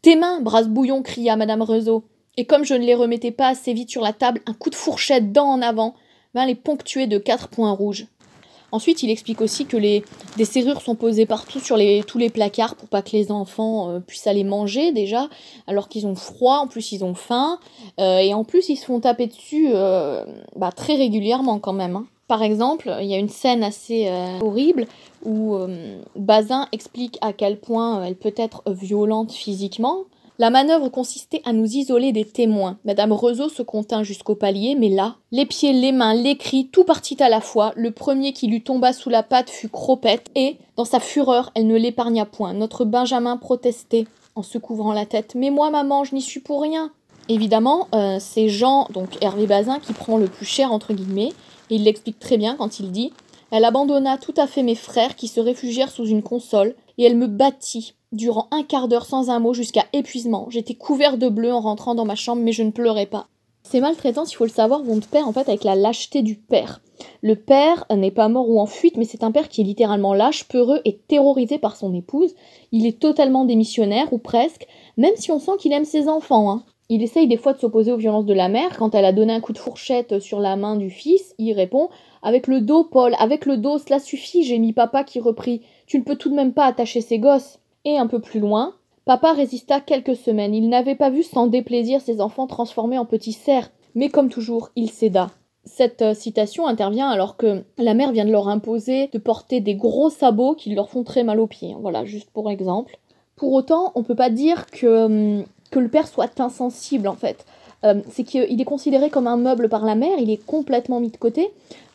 Tes mains, brasse bouillon cria Madame Rezeau. Et comme je ne les remettais pas assez vite sur la table, un coup de fourchette dent en avant vint les ponctuer de quatre points rouges. Ensuite, il explique aussi que les, des serrures sont posées partout sur les, tous les placards pour pas que les enfants euh, puissent aller manger déjà, alors qu'ils ont froid, en plus ils ont faim, euh, et en plus ils se font taper dessus bah, très régulièrement quand même. Hein. Par exemple, il y a une scène assez euh, horrible où euh, Bazin explique à quel point elle peut être violente physiquement. La manœuvre consistait à nous isoler des témoins. Madame Rezeau se contint jusqu'au palier, mais là, les pieds, les mains, les cris, tout partit à la fois. Le premier qui lui tomba sous la patte fut Cropette, et, dans sa fureur, elle ne l'épargna point. Notre Benjamin protestait, en se couvrant la tête. Mais moi, maman, je n'y suis pour rien. Évidemment, euh, c'est Jean, donc Hervé Bazin, qui prend le plus cher, entre guillemets, il l'explique très bien quand il dit Elle abandonna tout à fait mes frères qui se réfugièrent sous une console, et elle me battit durant un quart d'heure sans un mot jusqu'à épuisement. J'étais couvert de bleu en rentrant dans ma chambre, mais je ne pleurais pas. Ces maltraitances, il faut le savoir, vont de pair en fait avec la lâcheté du père. Le père n'est pas mort ou en fuite, mais c'est un père qui est littéralement lâche, peureux et terrorisé par son épouse. Il est totalement démissionnaire, ou presque, même si on sent qu'il aime ses enfants. Hein. Il essaye des fois de s'opposer aux violences de la mère. Quand elle a donné un coup de fourchette sur la main du fils, il répond Avec le dos, Paul, avec le dos, cela suffit, j'ai mis papa qui reprit. Tu ne peux tout de même pas attacher ses gosses. Et un peu plus loin, papa résista quelques semaines. Il n'avait pas vu sans déplaisir ses enfants transformés en petits cerfs. Mais comme toujours, il céda. Cette euh, citation intervient alors que la mère vient de leur imposer de porter des gros sabots qui leur font très mal aux pieds. Voilà, juste pour exemple. Pour autant, on peut pas dire que hum, que le père soit insensible en fait. Euh, c'est qu'il est considéré comme un meuble par la mère, il est complètement mis de côté,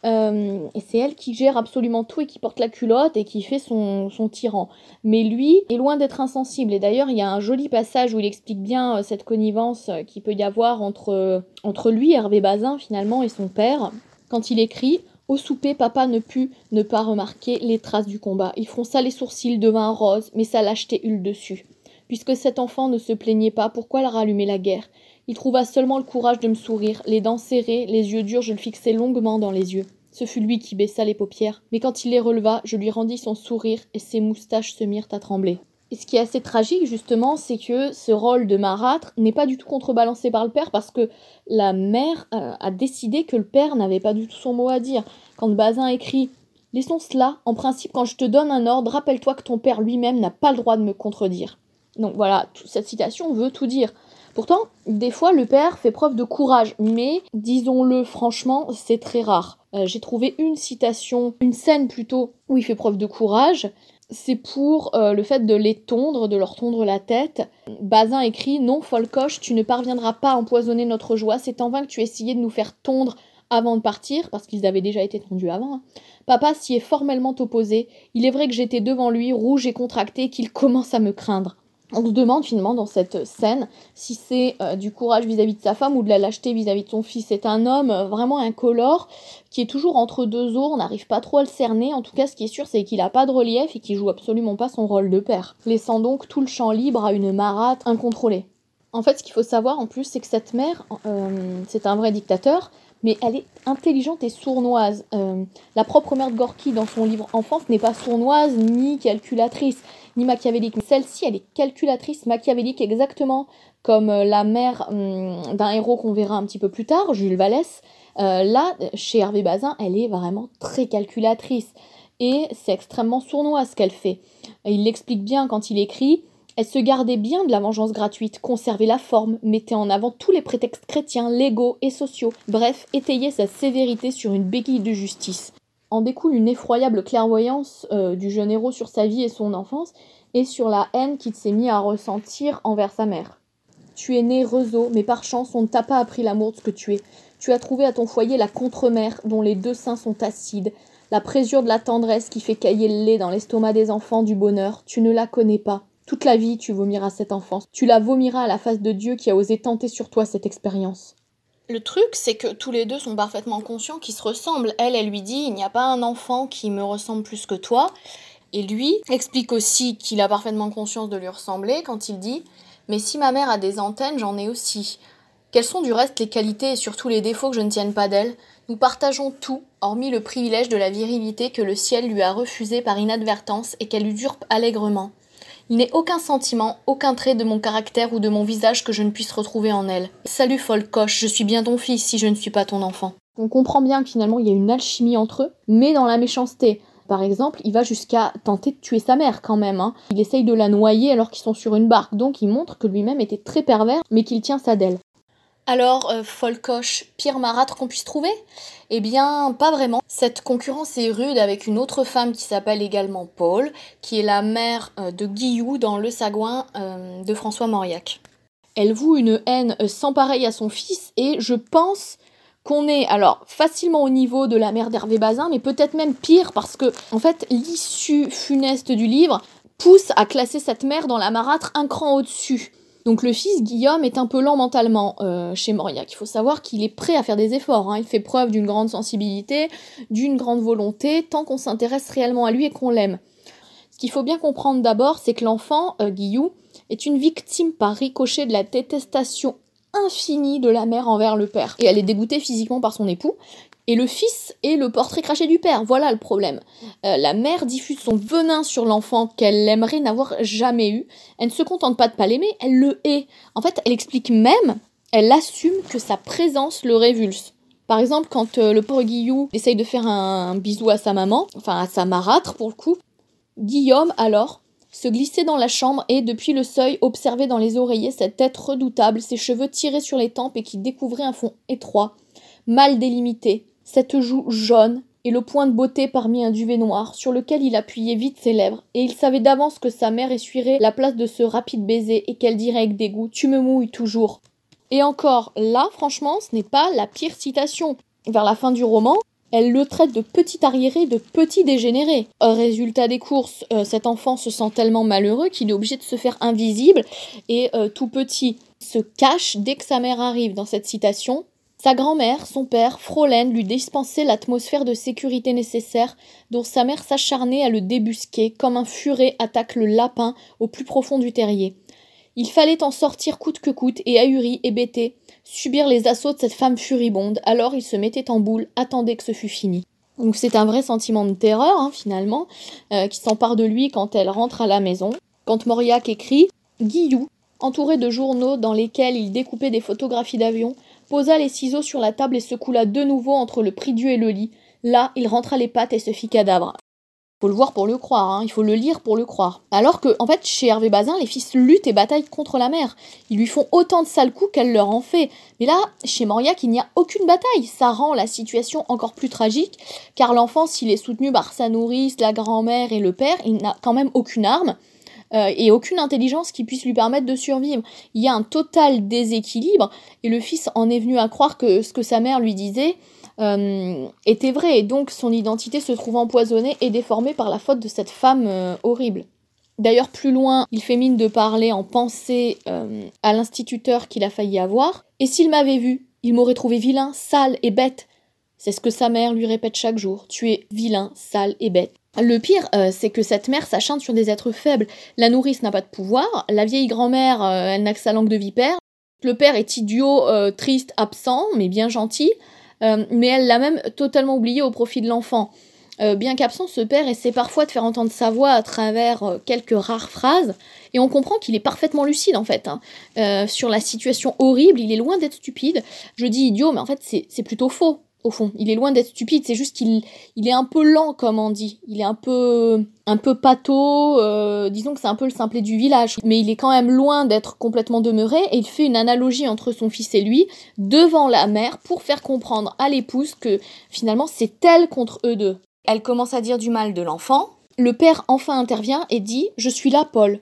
euh, et c'est elle qui gère absolument tout et qui porte la culotte et qui fait son, tyran. Mais lui est loin d'être insensible, et d'ailleurs il y a un joli passage où il explique bien euh, cette connivence qu'il peut y avoir entre, lui, Hervé Bazin finalement, et son père, quand il écrit au souper, papa ne put ne pas remarquer les traces du combat. Il fronça les sourcils, devint rose, mais sa lâcheté eut le dessus. Puisque cet enfant ne se plaignait pas, pourquoi leur allumer la guerre? Il trouva seulement le courage de me sourire, les dents serrées, les yeux durs, je le fixai longuement dans les yeux. Ce fut lui qui baissa les paupières, mais quand il les releva, je lui rendis son sourire et ses moustaches se mirent à trembler. Et ce qui est assez tragique, justement, c'est que ce rôle de marâtre n'est pas du tout contrebalancé par le père parce que la mère euh, a décidé que le père n'avait pas du tout son mot à dire. Quand Bazin écrit Laissons cela, en principe, quand je te donne un ordre, rappelle-toi que ton père lui-même n'a pas le droit de me contredire. Donc voilà, cette citation veut tout dire. Pourtant, des fois, le père fait preuve de courage, mais disons-le franchement, c'est très rare. Euh, j'ai trouvé une citation, une scène plutôt, où il fait preuve de courage. C'est pour euh, le fait de les tondre, de leur tondre la tête. Bazin écrit Non, Folcoche, tu ne parviendras pas à empoisonner notre joie. C'est en vain que tu essayais de nous faire tondre avant de partir, parce qu'ils avaient déjà été tondus avant. Hein. Papa s'y est formellement opposé. Il est vrai que j'étais devant lui, rouge et contracté, qu'il commence à me craindre. On se demande finalement dans cette scène si c'est euh, du courage vis-à-vis de sa femme ou de la lâcheté vis-à-vis de son fils. C'est un homme euh, vraiment incolore qui est toujours entre deux eaux, on n'arrive pas trop à le cerner. En tout cas, ce qui est sûr, c'est qu'il n'a pas de relief et qu'il joue absolument pas son rôle de père, laissant donc tout le champ libre à une marate incontrôlée. En fait, ce qu'il faut savoir en plus, c'est que cette mère, euh, c'est un vrai dictateur, mais elle est intelligente et sournoise. La propre mère de Gorky dans son livre Enfance n'est pas sournoise ni calculatrice ni machiavélique. Celle-ci, elle est calculatrice, machiavélique exactement comme euh, la mère hum, d'un héros qu'on verra un petit peu plus tard, Jules Vallès. Euh, là, chez Hervé Bazin, elle est vraiment très calculatrice et c'est extrêmement sournois ce qu'elle fait. Il l'explique bien quand il écrit elle se gardait bien de la vengeance gratuite, conservait la forme, mettait en avant tous les prétextes chrétiens, légaux et sociaux, bref, étayait sa sévérité sur une béquille de justice. En découle une effroyable clairvoyance euh, du jeune héros sur sa vie et son enfance, et sur la haine qu'il s'est mis à ressentir envers sa mère. Tu es né Rezo, mais par chance on ne t'a pas appris l'amour de ce que tu es. Tu as trouvé à ton foyer la contre-mère dont les deux seins sont acides, la présure de la tendresse qui fait cailler le lait dans l'estomac des enfants du bonheur. Tu ne la connais pas. Toute la vie, tu vomiras cette enfance. Tu la vomiras à la face de Dieu qui a osé tenter sur toi cette expérience. Le truc, c'est que tous les deux sont parfaitement conscients qu'ils se ressemblent. Elle, elle lui dit Il n'y a pas un enfant qui me ressemble plus que toi. Et lui explique aussi qu'il a parfaitement conscience de lui ressembler quand il dit Mais si ma mère a des antennes, j'en ai aussi. Quelles sont du reste les qualités et surtout les défauts que je ne tienne pas d'elle? Nous partageons tout, hormis le privilège de la virilité que le ciel lui a refusé par inadvertance et qu'elle usurpe allègrement. Il n'est aucun sentiment, aucun trait de mon caractère ou de mon visage que je ne puisse retrouver en elle. Salut folle coche, je suis bien ton fils si je ne suis pas ton enfant. On comprend bien que finalement il y a une alchimie entre eux, mais dans la méchanceté. Par exemple, il va jusqu'à tenter de tuer sa mère quand même. Hein. Il essaye de la noyer alors qu'ils sont sur une barque, donc il montre que lui-même était très pervers, mais qu'il tient sa d'elle. Alors, euh, Folcoche, pire marâtre qu'on puisse trouver? Eh bien, pas vraiment. Cette concurrence est rude avec une autre femme qui s'appelle également Paul, qui est la mère euh, de Guillou dans Le Sagouin euh, de François Mauriac. Elle voue une haine sans pareil à son fils, et je pense qu'on est alors facilement au niveau de la mère d'Hervé Bazin, mais peut-être même pire parce que, en fait, l'issue funeste du livre pousse à classer cette mère dans la marâtre un cran au-dessus. Donc le fils Guillaume est un peu lent mentalement euh, chez Mauriac. Il faut savoir qu'il est prêt à faire des efforts. Hein. Il fait preuve d'une grande sensibilité, d'une grande volonté, tant qu'on s'intéresse réellement à lui et qu'on l'aime. Ce qu'il faut bien comprendre d'abord, c'est que l'enfant, euh, Guillou, est une victime par ricochet de la détestation infinie de la mère envers le père. Et elle est dégoûtée physiquement par son époux, et le fils est le portrait craché du père. Voilà le problème. Euh, la mère diffuse son venin sur l'enfant qu'elle aimerait n'avoir jamais eu. Elle ne se contente pas de pas l'aimer, elle le hait. En fait, elle explique même, elle assume que sa présence le révulse. Par exemple, quand euh, le pauvre Guillaume essaye de faire un, bisou à sa maman, enfin à sa marâtre pour le coup, Guillaume alors se glissait dans la chambre et, depuis le seuil, observait dans les oreillers cette tête redoutable, ses cheveux tirés sur les tempes et qui découvrait un fond étroit, mal délimité, cette joue jaune et le point de beauté parmi un duvet noir sur lequel il appuyait vite ses lèvres, et il savait d'avance que sa mère essuierait la place de ce rapide baiser et qu'elle dirait avec dégoût Tu me mouilles toujours. Et encore, là, franchement, ce n'est pas la pire citation. Vers la fin du roman, elle le traite de petit arriéré, de petit dégénéré. Résultat des courses, euh, cet enfant se sent tellement malheureux qu'il est obligé de se faire invisible et euh, tout petit se cache dès que sa mère arrive. Dans cette citation, sa grand-mère, son père, Frolaine, lui dispensaient l'atmosphère de sécurité nécessaire dont sa mère s'acharnait à le débusquer comme un furet attaque le lapin au plus profond du terrier. Il fallait en sortir coûte que coûte et ahuri, hébété, subir les assauts de cette femme furibonde, alors il se mettait en boule, attendait que ce fût fini. Donc c'est un vrai sentiment de terreur, hein, finalement, euh, qui s'empare de lui quand elle rentre à la maison. Quand Mauriac écrit, Guillou, entouré de journaux dans lesquels il découpait des photographies d'avions, posa les ciseaux sur la table et se coula de nouveau entre le prie-dieu et le lit. Là, il rentra les pattes et se fit cadavre. Faut le voir pour le croire, hein. il faut le lire pour le croire. Alors que, en fait, chez Hervé Bazin, les fils luttent et bataillent contre la mère. Ils lui font autant de sales coups qu'elle leur en fait. Mais là, chez Mauriac, il n'y a aucune bataille. Ça rend la situation encore plus tragique, car l'enfant, s'il est soutenu par sa nourrice, la grand-mère et le père, il n'a quand même aucune arme. Euh, et aucune intelligence qui puisse lui permettre de survivre. Il y a un total déséquilibre et le fils en est venu à croire que ce que sa mère lui disait euh, était vrai et donc son identité se trouve empoisonnée et déformée par la faute de cette femme euh, horrible. D'ailleurs, plus loin, il fait mine de parler en pensée à l'instituteur qu'il a failli avoir. Et s'il m'avait vu, il m'aurait trouvé vilain, sale et bête. C'est ce que sa mère lui répète chaque jour. Tu es vilain, sale et bête. Le pire, euh, c'est que cette mère s'achante sur des êtres faibles. La nourrice n'a pas de pouvoir, la vieille grand-mère, euh, elle n'a que sa langue de vipère. Le père est idiot, euh, triste, absent, mais bien gentil. mais elle l'a même totalement oublié au profit de l'enfant. Bien qu'absent, ce père essaie parfois de faire entendre sa voix à travers quelques rares phrases, et on comprend qu'il est parfaitement lucide en fait. Hein. sur la situation horrible, il est loin d'être stupide. Je dis idiot, mais en fait c'est plutôt faux au fond. Il est loin d'être stupide, c'est juste qu'il il est un peu lent, comme on dit. Il est un peu un peu pâteau, euh, disons que c'est un peu le simplet du village. Mais il est quand même loin d'être complètement demeuré, et il fait une analogie entre son fils et lui, devant la mère, pour faire comprendre à l'épouse que finalement c'est elle contre eux deux. Elle commence à dire du mal de l'enfant. Le père enfin intervient et dit Je suis là, Paul.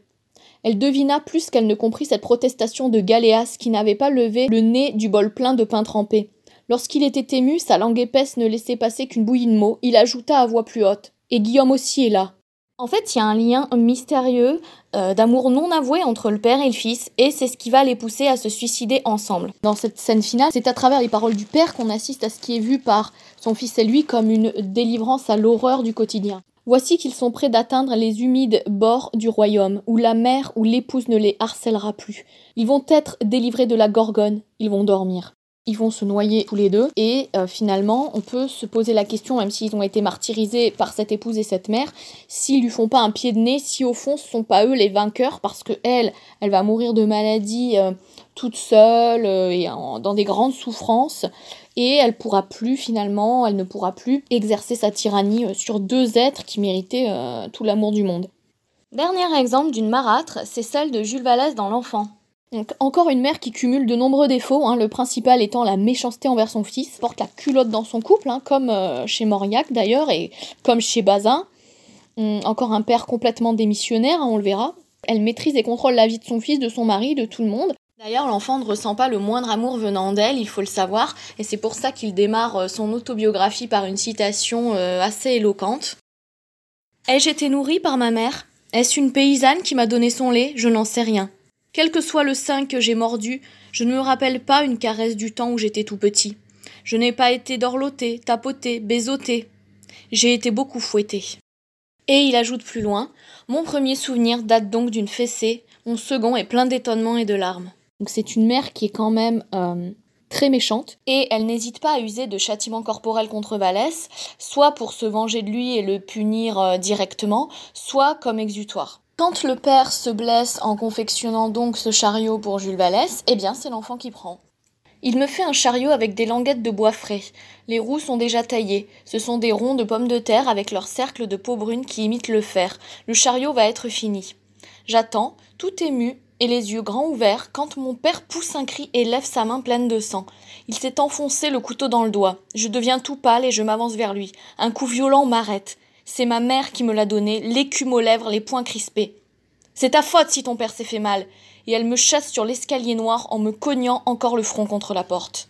Elle devina plus qu'elle ne comprit cette protestation de Galéas qui n'avait pas levé le nez du bol plein de pain trempé. Lorsqu'il était ému, sa langue épaisse ne laissait passer qu'une bouillie de mots. Il ajouta à voix plus haute. Et Guillaume aussi est là. En fait, il y a un lien mystérieux euh, d'amour non avoué entre le père et le fils, et c'est ce qui va les pousser à se suicider ensemble. Dans cette scène finale, c'est à travers les paroles du père qu'on assiste à ce qui est vu par son fils et lui comme une délivrance à l'horreur du quotidien. Voici qu'ils sont prêts d'atteindre les humides bords du royaume, où la mère ou l'épouse ne les harcèlera plus. Ils vont être délivrés de la gorgone, ils vont dormir ils vont se noyer tous les deux. Et euh, finalement, on peut se poser la question, même s'ils ont été martyrisés par cette épouse et cette mère, s'ils lui font pas un pied de nez, si au fond ce sont pas eux les vainqueurs, parce que elle, elle va mourir de maladie euh, toute seule euh, et dans des grandes souffrances. Et elle pourra plus finalement, elle ne pourra plus exercer sa tyrannie sur deux êtres qui méritaient tout l'amour du monde. Dernier exemple d'une marâtre, c'est celle de Jules Vallès dans L'Enfant encore une mère qui cumule de nombreux défauts, hein, le principal étant la méchanceté envers son fils, porte la culotte dans son couple, hein, comme euh, chez Mauriac d'ailleurs, et comme chez Bazin. Hum, encore un père complètement démissionnaire, hein, on le verra. Elle maîtrise et contrôle la vie de son fils, de son mari, de tout le monde. D'ailleurs, l'enfant ne ressent pas le moindre amour venant d'elle, il faut le savoir, et c'est pour ça qu'il démarre euh, son autobiographie par une citation euh, assez éloquente. Ai-je été nourrie par ma mère? Est-ce une paysanne qui m'a donné son lait? Je n'en sais rien. Quel que soit le sein que j'ai mordu, je ne me rappelle pas une caresse du temps où j'étais tout petit. Je n'ai pas été dorloté, tapoté, baisoté. J'ai été beaucoup fouetté. Et il ajoute plus loin Mon premier souvenir date donc d'une fessée, mon second est plein d'étonnement et de larmes. Donc c'est une mère qui est quand même euh, très méchante. Et elle n'hésite pas à user de châtiments corporels contre Valès, soit pour se venger de lui et le punir euh, directement, soit comme exutoire. Quand le père se blesse en confectionnant donc ce chariot pour Jules Vallès, eh bien c'est l'enfant qui prend. Il me fait un chariot avec des languettes de bois frais. Les roues sont déjà taillées. Ce sont des ronds de pommes de terre avec leur cercle de peau brune qui imite le fer. Le chariot va être fini. J'attends, tout ému et les yeux grands ouverts, quand mon père pousse un cri et lève sa main pleine de sang. Il s'est enfoncé le couteau dans le doigt. Je deviens tout pâle et je m'avance vers lui. Un coup violent m'arrête. C'est ma mère qui me l'a donné, l'écume aux lèvres, les poings crispés. C'est ta faute si ton père s'est fait mal. Et elle me chasse sur l'escalier noir en me cognant encore le front contre la porte.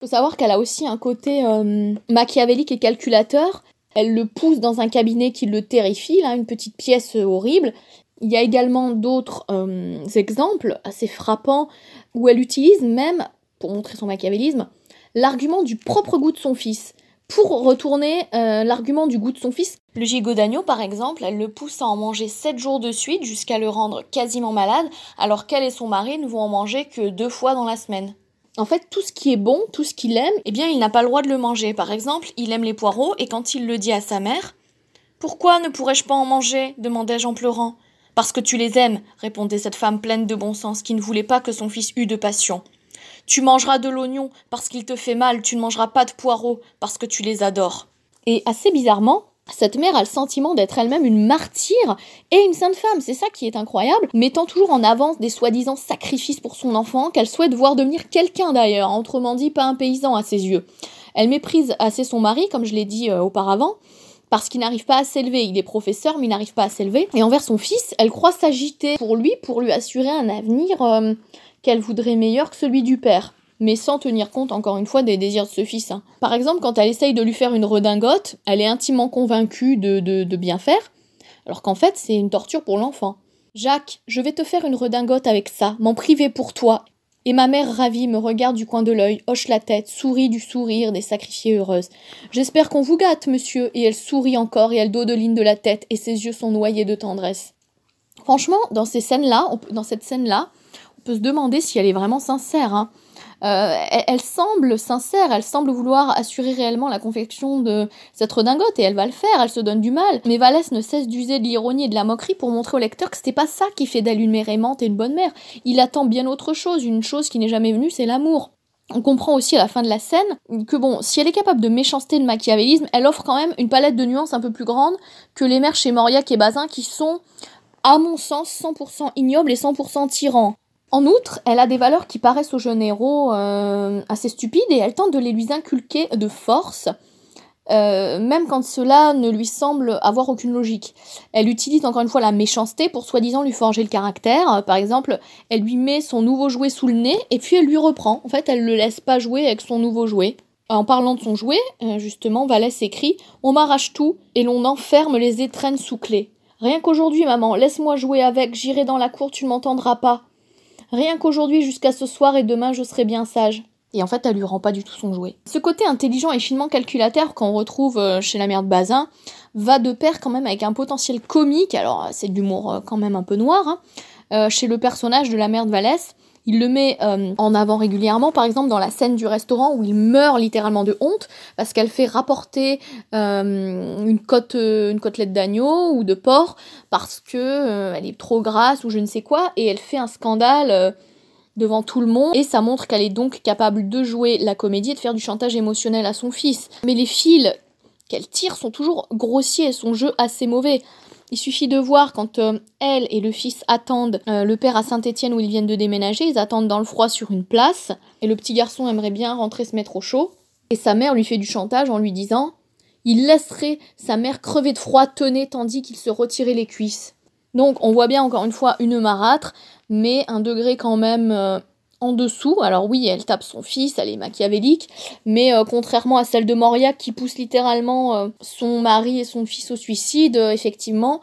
Faut savoir qu'elle a aussi un côté euh, machiavélique et calculateur. Elle le pousse dans un cabinet qui le terrifie, là, une petite pièce horrible. Il y a également d'autres euh, exemples assez frappants où elle utilise même, pour montrer son machiavélisme, l'argument du propre goût de son fils pour retourner euh, l'argument du goût de son fils. Le gigot d'agneau, par exemple, elle le pousse à en manger 7 jours de suite jusqu'à le rendre quasiment malade, alors qu'elle et son mari ne vont en manger que deux fois dans la semaine. En fait, tout ce qui est bon, tout ce qu'il aime, eh bien, il n'a pas le droit de le manger. Par exemple, il aime les poireaux et quand il le dit à sa mère, Pourquoi ne pourrais-je pas en manger? demandai-je en pleurant. Parce que tu les aimes, répondait cette femme pleine de bon sens qui ne voulait pas que son fils eût de passion. Tu mangeras de l'oignon parce qu'il te fait mal, tu ne mangeras pas de poireaux parce que tu les adores. Et assez bizarrement, cette mère a le sentiment d'être elle-même une martyre et une sainte femme, c'est ça qui est incroyable, mettant toujours en avance des soi-disant sacrifices pour son enfant qu'elle souhaite voir devenir quelqu'un d'ailleurs, autrement dit pas un paysan à ses yeux. Elle méprise assez son mari, comme je l'ai dit euh, auparavant, parce qu'il n'arrive pas à s'élever. Il est professeur, mais il n'arrive pas à s'élever. Et envers son fils, elle croit s'agiter pour lui, pour lui assurer un avenir euh, qu'elle voudrait meilleur que celui du père, mais sans tenir compte encore une fois des désirs de ce fils. Hein. Par exemple, quand elle essaye de lui faire une redingote, elle est intimement convaincue de, de, bien faire, alors qu'en fait c'est une torture pour l'enfant. Jacques, je vais te faire une redingote avec ça, m'en priver pour toi. Et ma mère ravie me regarde du coin de l'œil, hoche la tête, sourit du sourire des sacrifiées heureuses. J'espère qu'on vous gâte, monsieur. Et elle sourit encore et elle dodeline de la tête et ses yeux sont noyés de tendresse. Franchement, dans ces scènes-là, dans cette scène-là, se demander si elle est vraiment sincère. Hein. Euh, elle, semble sincère, elle semble vouloir assurer réellement la confection de cette redingote et elle va le faire, elle se donne du mal. Mais Valès ne cesse d'user de l'ironie et de la moquerie pour montrer au lecteur que c'était pas ça qui fait d'elle une mère aimante et une bonne mère. Il attend bien autre chose, une chose qui n'est jamais venue, c'est l'amour. On comprend aussi à la fin de la scène que bon, si elle est capable de méchanceté, de machiavélisme, elle offre quand même une palette de nuances un peu plus grande que les mères chez Mauriac et Bazin qui sont, à mon sens, 100% ignobles et 100% tyrans. En outre, elle a des valeurs qui paraissent au jeune héros euh, assez stupides et elle tente de les lui inculquer de force, euh, même quand cela ne lui semble avoir aucune logique. Elle utilise encore une fois la méchanceté pour soi-disant lui forger le caractère. Par exemple, elle lui met son nouveau jouet sous le nez et puis elle lui reprend. En fait, elle le laisse pas jouer avec son nouveau jouet. En parlant de son jouet, euh, justement, Valès écrit On m'arrache tout et l'on enferme les étrennes sous clé. Rien qu'aujourd'hui, maman, laisse-moi jouer avec, j'irai dans la cour, tu ne m'entendras pas. Rien qu'aujourd'hui jusqu'à ce soir et demain je serai bien sage. Et en fait, elle lui rend pas du tout son jouet. Ce côté intelligent et finement calculateur qu'on retrouve euh, chez la mère de Bazin va de pair quand même avec un potentiel comique, alors c'est de l'humour euh, quand même un peu noir, hein, euh, chez le personnage de la mère de Valès, il le met euh, en avant régulièrement, par exemple dans la scène du restaurant où il meurt littéralement de honte parce qu'elle fait rapporter euh, une, côte, euh, une côtelette d'agneau ou de porc parce que elle est trop grasse ou je ne sais quoi et elle fait un scandale devant tout le monde et ça montre qu'elle est donc capable de jouer la comédie et de faire du chantage émotionnel à son fils. Mais les fils qu'elle tire sont toujours grossiers, son jeu assez mauvais. Il suffit de voir quand euh, elle et le fils attendent euh, le père à Saint-Étienne où ils viennent de déménager, ils attendent dans le froid sur une place, et le petit garçon aimerait bien rentrer se mettre au chaud, et sa mère lui fait du chantage en lui disant il laisserait sa mère crever de froid, tenait tandis qu'il se retirait les cuisses. Donc on voit bien encore une fois une marâtre, mais un degré quand même euh, en dessous. Alors oui, elle tape son fils, elle est machiavélique, mais euh, contrairement à celle de Moria qui pousse littéralement euh, son mari et son fils au suicide, euh, effectivement,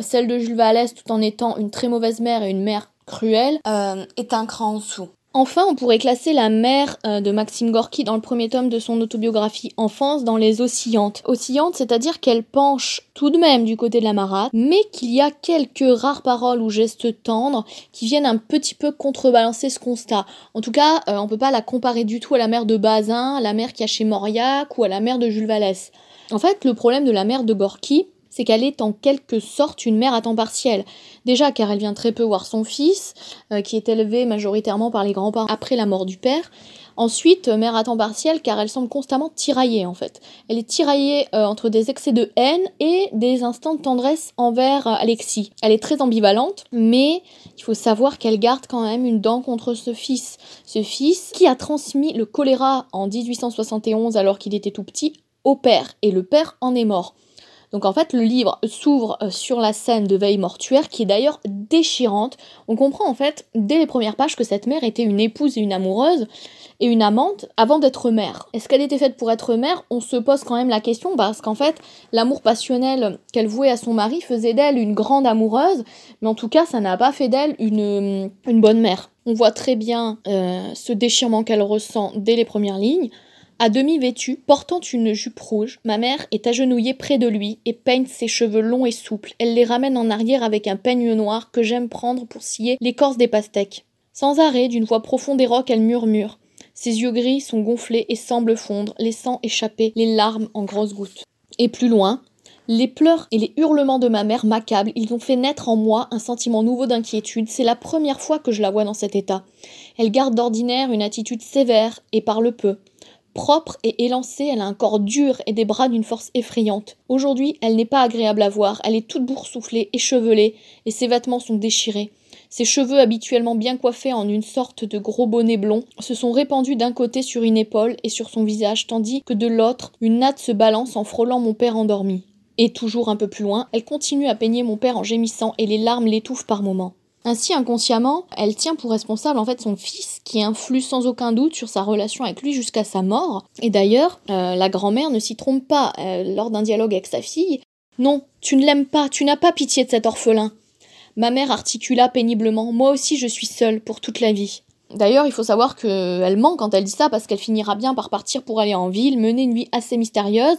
celle de Jules Vallès, tout en étant une très mauvaise mère et une mère cruelle, est un cran en dessous. Enfin, on pourrait classer la mère euh, de Maxime Gorky dans le premier tome de son autobiographie Enfance dans les oscillantes. Oscillantes, c'est-à-dire qu'elle penche tout de même du côté de la marade, mais qu'il y a quelques rares paroles ou gestes tendres qui viennent un petit peu contrebalancer ce constat. En tout cas, euh, on peut pas la comparer du tout à la mère de Bazin, la mère qui a chez Mauriac ou à la mère de Jules Vallès. En fait, le problème de la mère de Gorky, c'est qu'elle est en quelque sorte une mère à temps partiel. Déjà car elle vient très peu voir son fils, euh, qui est élevé majoritairement par les grands-parents après la mort du père. Ensuite, euh, mère à temps partiel car elle semble constamment tiraillée en fait. Elle est tiraillée euh, entre des excès de haine et des instants de tendresse envers Alexis. Elle est très ambivalente, mais il faut savoir qu'elle garde quand même une dent contre ce fils. Ce fils qui a transmis le choléra en 1871 alors qu'il était tout petit au père, et le père en est mort. Donc en fait, le livre s'ouvre euh, sur la scène de veille mortuaire qui est d'ailleurs déchirante. On comprend en fait dès les premières pages que cette mère était une épouse et une amoureuse et une amante avant d'être mère. Est-ce qu'elle était faite pour être mère? On se pose quand même la question parce qu'en fait, l'amour passionnel qu'elle vouait à son mari faisait d'elle une grande amoureuse, mais en tout cas, ça n'a pas fait d'elle une, une bonne mère. On voit très bien euh, ce déchirement qu'elle ressent dès les premières lignes. À demi vêtue, portant une jupe rouge, ma mère est agenouillée près de lui et peigne ses cheveux longs et souples. Elle les ramène en arrière avec un peigne noir que j'aime prendre pour scier l'écorce des pastèques. Sans arrêt, d'une voix profonde et roque, elle murmure. Ses yeux gris sont gonflés et semblent fondre, laissant échapper les larmes en grosses gouttes. Et plus loin, les pleurs et les hurlements de ma mère m'accablent, ils ont fait naître en moi un sentiment nouveau d'inquiétude, c'est la première fois que je la vois dans cet état. Elle garde d'ordinaire une attitude sévère et parle peu. Propre et élancée, elle a un corps dur et des bras d'une force effrayante. Aujourd'hui, elle n'est pas agréable à voir, elle est toute boursouflée, échevelée, et ses vêtements sont déchirés. Ses cheveux habituellement bien coiffés en une sorte de gros bonnet blond se sont répandus d'un côté sur une épaule et sur son visage, tandis que de l'autre, une natte se balance en frôlant mon père endormi. Et toujours un peu plus loin, elle continue à peigner mon père en gémissant et les larmes l'étouffent par moments. Ainsi, inconsciemment, elle tient pour responsable en fait son fils, qui influe sans aucun doute sur sa relation avec lui jusqu'à sa mort. Et d'ailleurs, euh, la grand-mère ne s'y trompe pas euh, lors d'un dialogue avec sa fille. Non, tu ne l'aimes pas, tu n'as pas pitié de cet orphelin. Ma mère articula péniblement. Moi aussi je suis seule pour toute la vie. D'ailleurs, il faut savoir qu'elle ment quand elle dit ça parce qu'elle finira bien par partir pour aller en ville, mener une vie assez mystérieuse,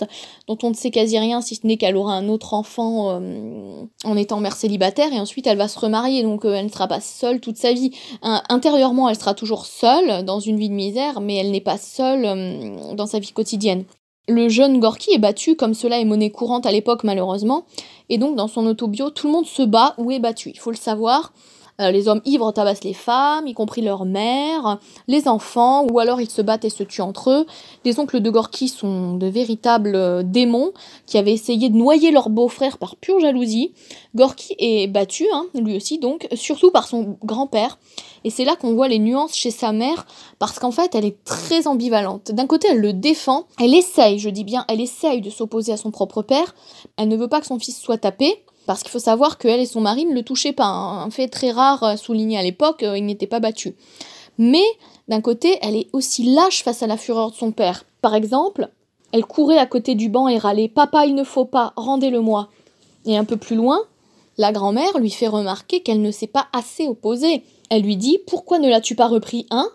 dont on ne sait quasi rien si ce n'est qu'elle aura un autre enfant euh, en étant mère célibataire et ensuite elle va se remarier, donc euh, elle ne sera pas seule toute sa vie. intérieurement, elle sera toujours seule dans une vie de misère, mais elle n'est pas seule euh, dans sa vie quotidienne. Le jeune Gorky est battu, comme cela est monnaie courante à l'époque malheureusement, et donc dans son autobio, tout le monde se bat ou est battu, il faut le savoir. Euh, les hommes ivres tabassent les femmes, y compris leurs mères, les enfants, ou alors ils se battent et se tuent entre eux. Les oncles de Gorky sont de véritables euh, démons qui avaient essayé de noyer leur beau-frère par pure jalousie. Gorky est battu, hein, lui aussi donc, surtout par son grand-père. Et c'est là qu'on voit les nuances chez sa mère, parce qu'en fait, elle est très ambivalente. D'un côté, elle le défend, elle essaye, je dis bien, elle essaye de s'opposer à son propre père, elle ne veut pas que son fils soit tapé, parce qu'il faut savoir qu'elle et son mari ne le touchaient pas. Hein. Un fait très rare euh, souligné à l'époque, euh, il n'était pas battu. Mais d'un côté, elle est aussi lâche face à la fureur de son père. Par exemple, elle courait à côté du banc et râlait Papa, il ne faut pas, rendez-le-moi. Et un peu plus loin, la grand-mère lui fait remarquer qu'elle ne s'est pas assez opposée. Elle lui dit Pourquoi ne l'as-tu pas repris, hein?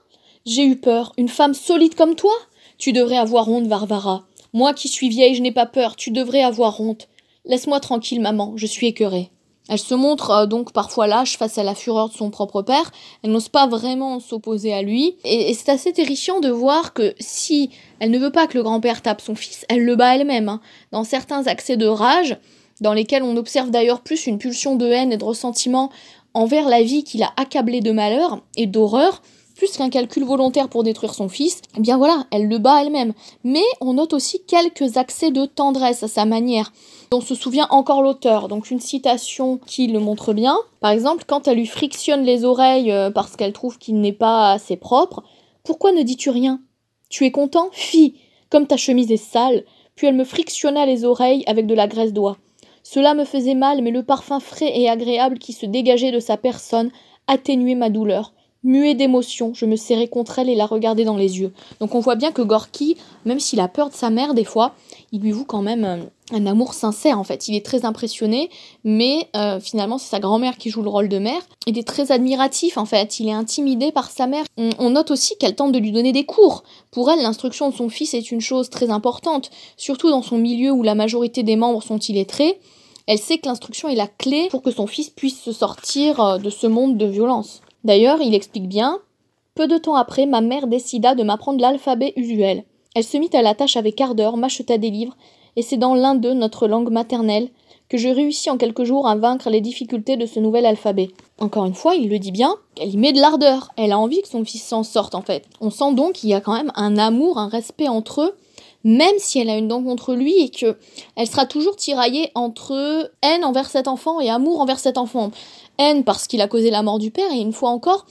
J'ai eu peur. Une femme solide comme toi? Tu devrais avoir honte, Varvara. Moi qui suis vieille, je n'ai pas peur. Tu devrais avoir honte. Laisse-moi tranquille, maman, je suis écœurée. Elle se montre euh, donc parfois lâche face à la fureur de son propre père. Elle n'ose pas vraiment s'opposer à lui. Et, c'est assez terrifiant de voir que si elle ne veut pas que le grand-père tape son fils, elle le bat elle-même. Hein. Dans certains accès de rage, dans lesquels on observe d'ailleurs plus une pulsion de haine et de ressentiment envers la vie qu'il a accablée de malheur et d'horreur, plus qu'un calcul volontaire pour détruire son fils, eh bien voilà, elle le bat elle-même. Mais on note aussi quelques accès de tendresse à sa manière dont se souvient encore l'auteur. Donc une citation qui le montre bien. Par exemple, quand elle lui frictionne les oreilles euh, parce qu'elle trouve qu'il n'est pas assez propre, pourquoi ne dis-tu rien? Tu es content? Fi, comme ta chemise est sale. Puis elle me frictionna les oreilles avec de la graisse d'oie. Cela me faisait mal, mais le parfum frais et agréable qui se dégageait de sa personne atténuait ma douleur. Muet d'émotion, je me serrais contre elle et la regardais dans les yeux. Donc on voit bien que Gorky, même s'il a peur de sa mère des fois, il lui voue quand même euh, un amour sincère en fait. Il est très impressionné, mais euh, finalement c'est sa grand-mère qui joue le rôle de mère. Il est très admiratif en fait, il est intimidé par sa mère. On, note aussi qu'elle tente de lui donner des cours. Pour elle, l'instruction de son fils est une chose très importante, surtout dans son milieu où la majorité des membres sont illettrés. Elle sait que l'instruction est la clé pour que son fils puisse se sortir euh, de ce monde de violence. D'ailleurs, il explique bien Peu de temps après, ma mère décida de m'apprendre l'alphabet usuel. Elle se mit à la tâche avec ardeur, m'acheta des livres, et c'est dans l'un d'eux, notre langue maternelle, que je réussis en quelques jours à vaincre les difficultés de ce nouvel alphabet. Encore une fois, il le dit bien, elle y met de l'ardeur. Elle a envie que son fils s'en sorte en fait. On sent donc qu'il y a quand même un amour, un respect entre eux, même si elle a une dent contre lui et que elle sera toujours tiraillée entre haine envers cet enfant et amour envers cet enfant haine parce qu'il a causé la mort du père, et une fois encore,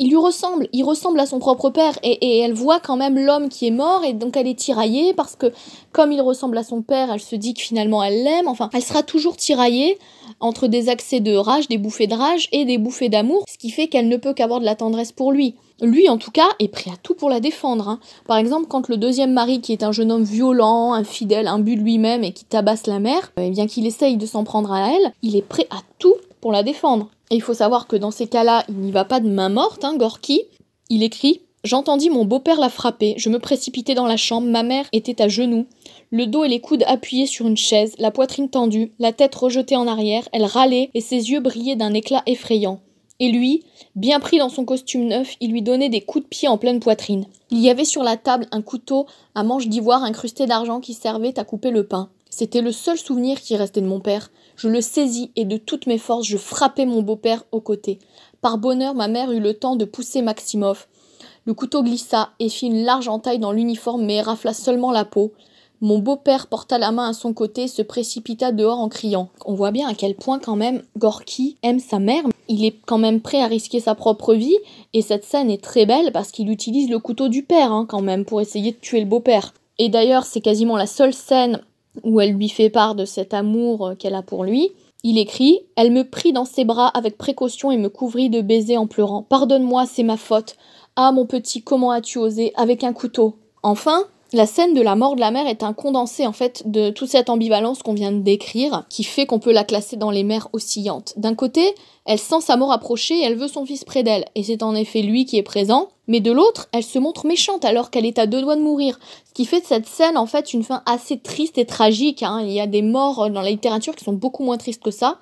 il lui ressemble, il ressemble à son propre père, et, elle voit quand même l'homme qui est mort, et donc elle est tiraillée, parce que comme il ressemble à son père, elle se dit que finalement elle l'aime, enfin, elle sera toujours tiraillée entre des accès de rage, des bouffées de rage et des bouffées d'amour, ce qui fait qu'elle ne peut qu'avoir de la tendresse pour lui. Lui, en tout cas, est prêt à tout pour la défendre. Hein. Par exemple, quand le deuxième mari, qui est un jeune homme violent, infidèle, imbu de lui-même et qui tabasse la mère, eh bien qu'il essaye de s'en prendre à elle, il est prêt à tout pour la défendre. Et il faut savoir que dans ces cas-là, il n'y va pas de main morte, hein, Gorky. Il écrit J'entendis mon beau-père la frapper, je me précipitai dans la chambre, ma mère était à genoux, le dos et les coudes appuyés sur une chaise, la poitrine tendue, la tête rejetée en arrière, elle râlait et ses yeux brillaient d'un éclat effrayant. Et lui, bien pris dans son costume neuf, il lui donnait des coups de pied en pleine poitrine. Il y avait sur la table un couteau à manche d'ivoire incrusté d'argent qui servait à couper le pain. C'était le seul souvenir qui restait de mon père. Je le saisis et de toutes mes forces je frappai mon beau-père au côté. Par bonheur, ma mère eut le temps de pousser Maximov. Le couteau glissa et fit une large entaille dans l'uniforme mais rafla seulement la peau. Mon beau-père porta la main à son côté se précipita dehors en criant. On voit bien à quel point quand même Gorky aime sa mère. Il est quand même prêt à risquer sa propre vie et cette scène est très belle parce qu'il utilise le couteau du père hein, quand même pour essayer de tuer le beau-père. Et d'ailleurs c'est quasiment la seule scène où elle lui fait part de cet amour euh, qu'elle a pour lui. Il écrit Elle me prit dans ses bras avec précaution et me couvrit de baisers en pleurant. Pardonne-moi, c'est ma faute. Ah, mon petit, comment as-tu osé Avec un couteau? Enfin, La scène de la mort de la mère est un condensé en fait de toute cette ambivalence qu'on vient de décrire, qui fait qu'on peut la classer dans les mères oscillantes. D'un côté, elle sent sa mort approcher et elle veut son fils près d'elle, et c'est en effet lui qui est présent. Mais de l'autre, elle se montre méchante alors qu'elle est à deux doigts de mourir. Ce qui fait de cette scène en fait une fin assez triste et tragique. Hein. Il y a des morts dans la littérature qui sont beaucoup moins tristes que ça.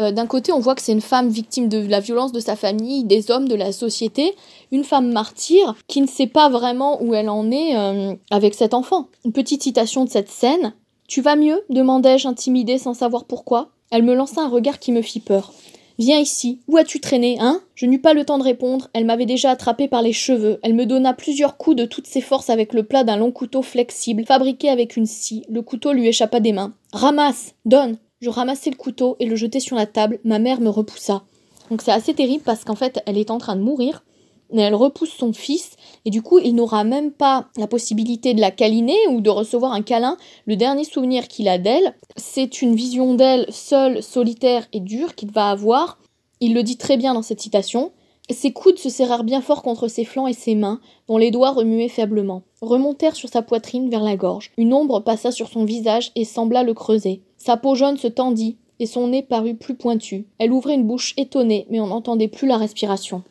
Euh, d'un côté, on voit que c'est une femme victime de la violence de sa famille, des hommes, de la société, une femme martyre qui ne sait pas vraiment où elle en est euh, avec cet enfant. Une petite citation de cette scène. Tu vas mieux? demandai-je intimidée sans savoir pourquoi. Elle me lança un regard qui me fit peur. Viens ici. Où as-tu traîné, hein? Je n'eus pas le temps de répondre. Elle m'avait déjà attrapé par les cheveux. Elle me donna plusieurs coups de toutes ses forces avec le plat d'un long couteau flexible, fabriqué avec une scie. Le couteau lui échappa des mains. Ramasse Donne je ramassai le couteau et le jetai sur la table. Ma mère me repoussa. Donc c'est assez terrible parce qu'en fait, elle est en train de mourir. Elle repousse son fils et du coup il n'aura même pas la possibilité de la câliner ou de recevoir un câlin. Le dernier souvenir qu'il a d'elle, c'est une vision d'elle seule, solitaire et dure qu'il va avoir. Il le dit très bien dans cette citation. Ses coudes se serrèrent bien fort contre ses flancs et ses mains, dont les doigts remuaient faiblement, remontèrent sur sa poitrine vers la gorge. Une ombre passa sur son visage et sembla le creuser. Sa peau jaune se tendit, et son nez parut plus pointu. Elle ouvrait une bouche étonnée, mais on n'entendait plus la respiration.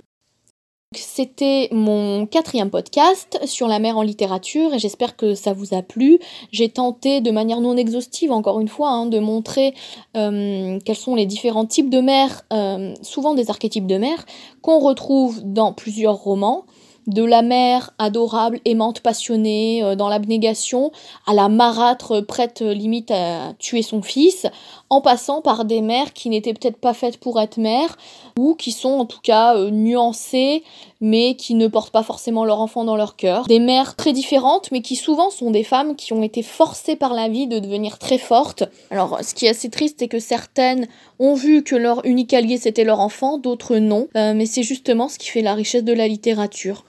C'était mon quatrième podcast sur la mer en littérature et j'espère que ça vous a plu. J'ai tenté de manière non exhaustive, encore une fois, hein, de montrer euh, quels sont les différents types de mer, euh, souvent des archétypes de mer, qu'on retrouve dans plusieurs romans de la mère adorable, aimante, passionnée, euh, dans l'abnégation, à la marâtre prête euh, limite à tuer son fils, en passant par des mères qui n'étaient peut-être pas faites pour être mères, ou qui sont en tout cas euh, nuancées, mais qui ne portent pas forcément leur enfant dans leur cœur. Des mères très différentes, mais qui souvent sont des femmes qui ont été forcées par la vie de devenir très fortes. Alors, ce qui est assez triste, c'est que certaines ont vu que leur unique allié c'était leur enfant, d'autres non, mais c'est justement ce qui fait la richesse de la littérature.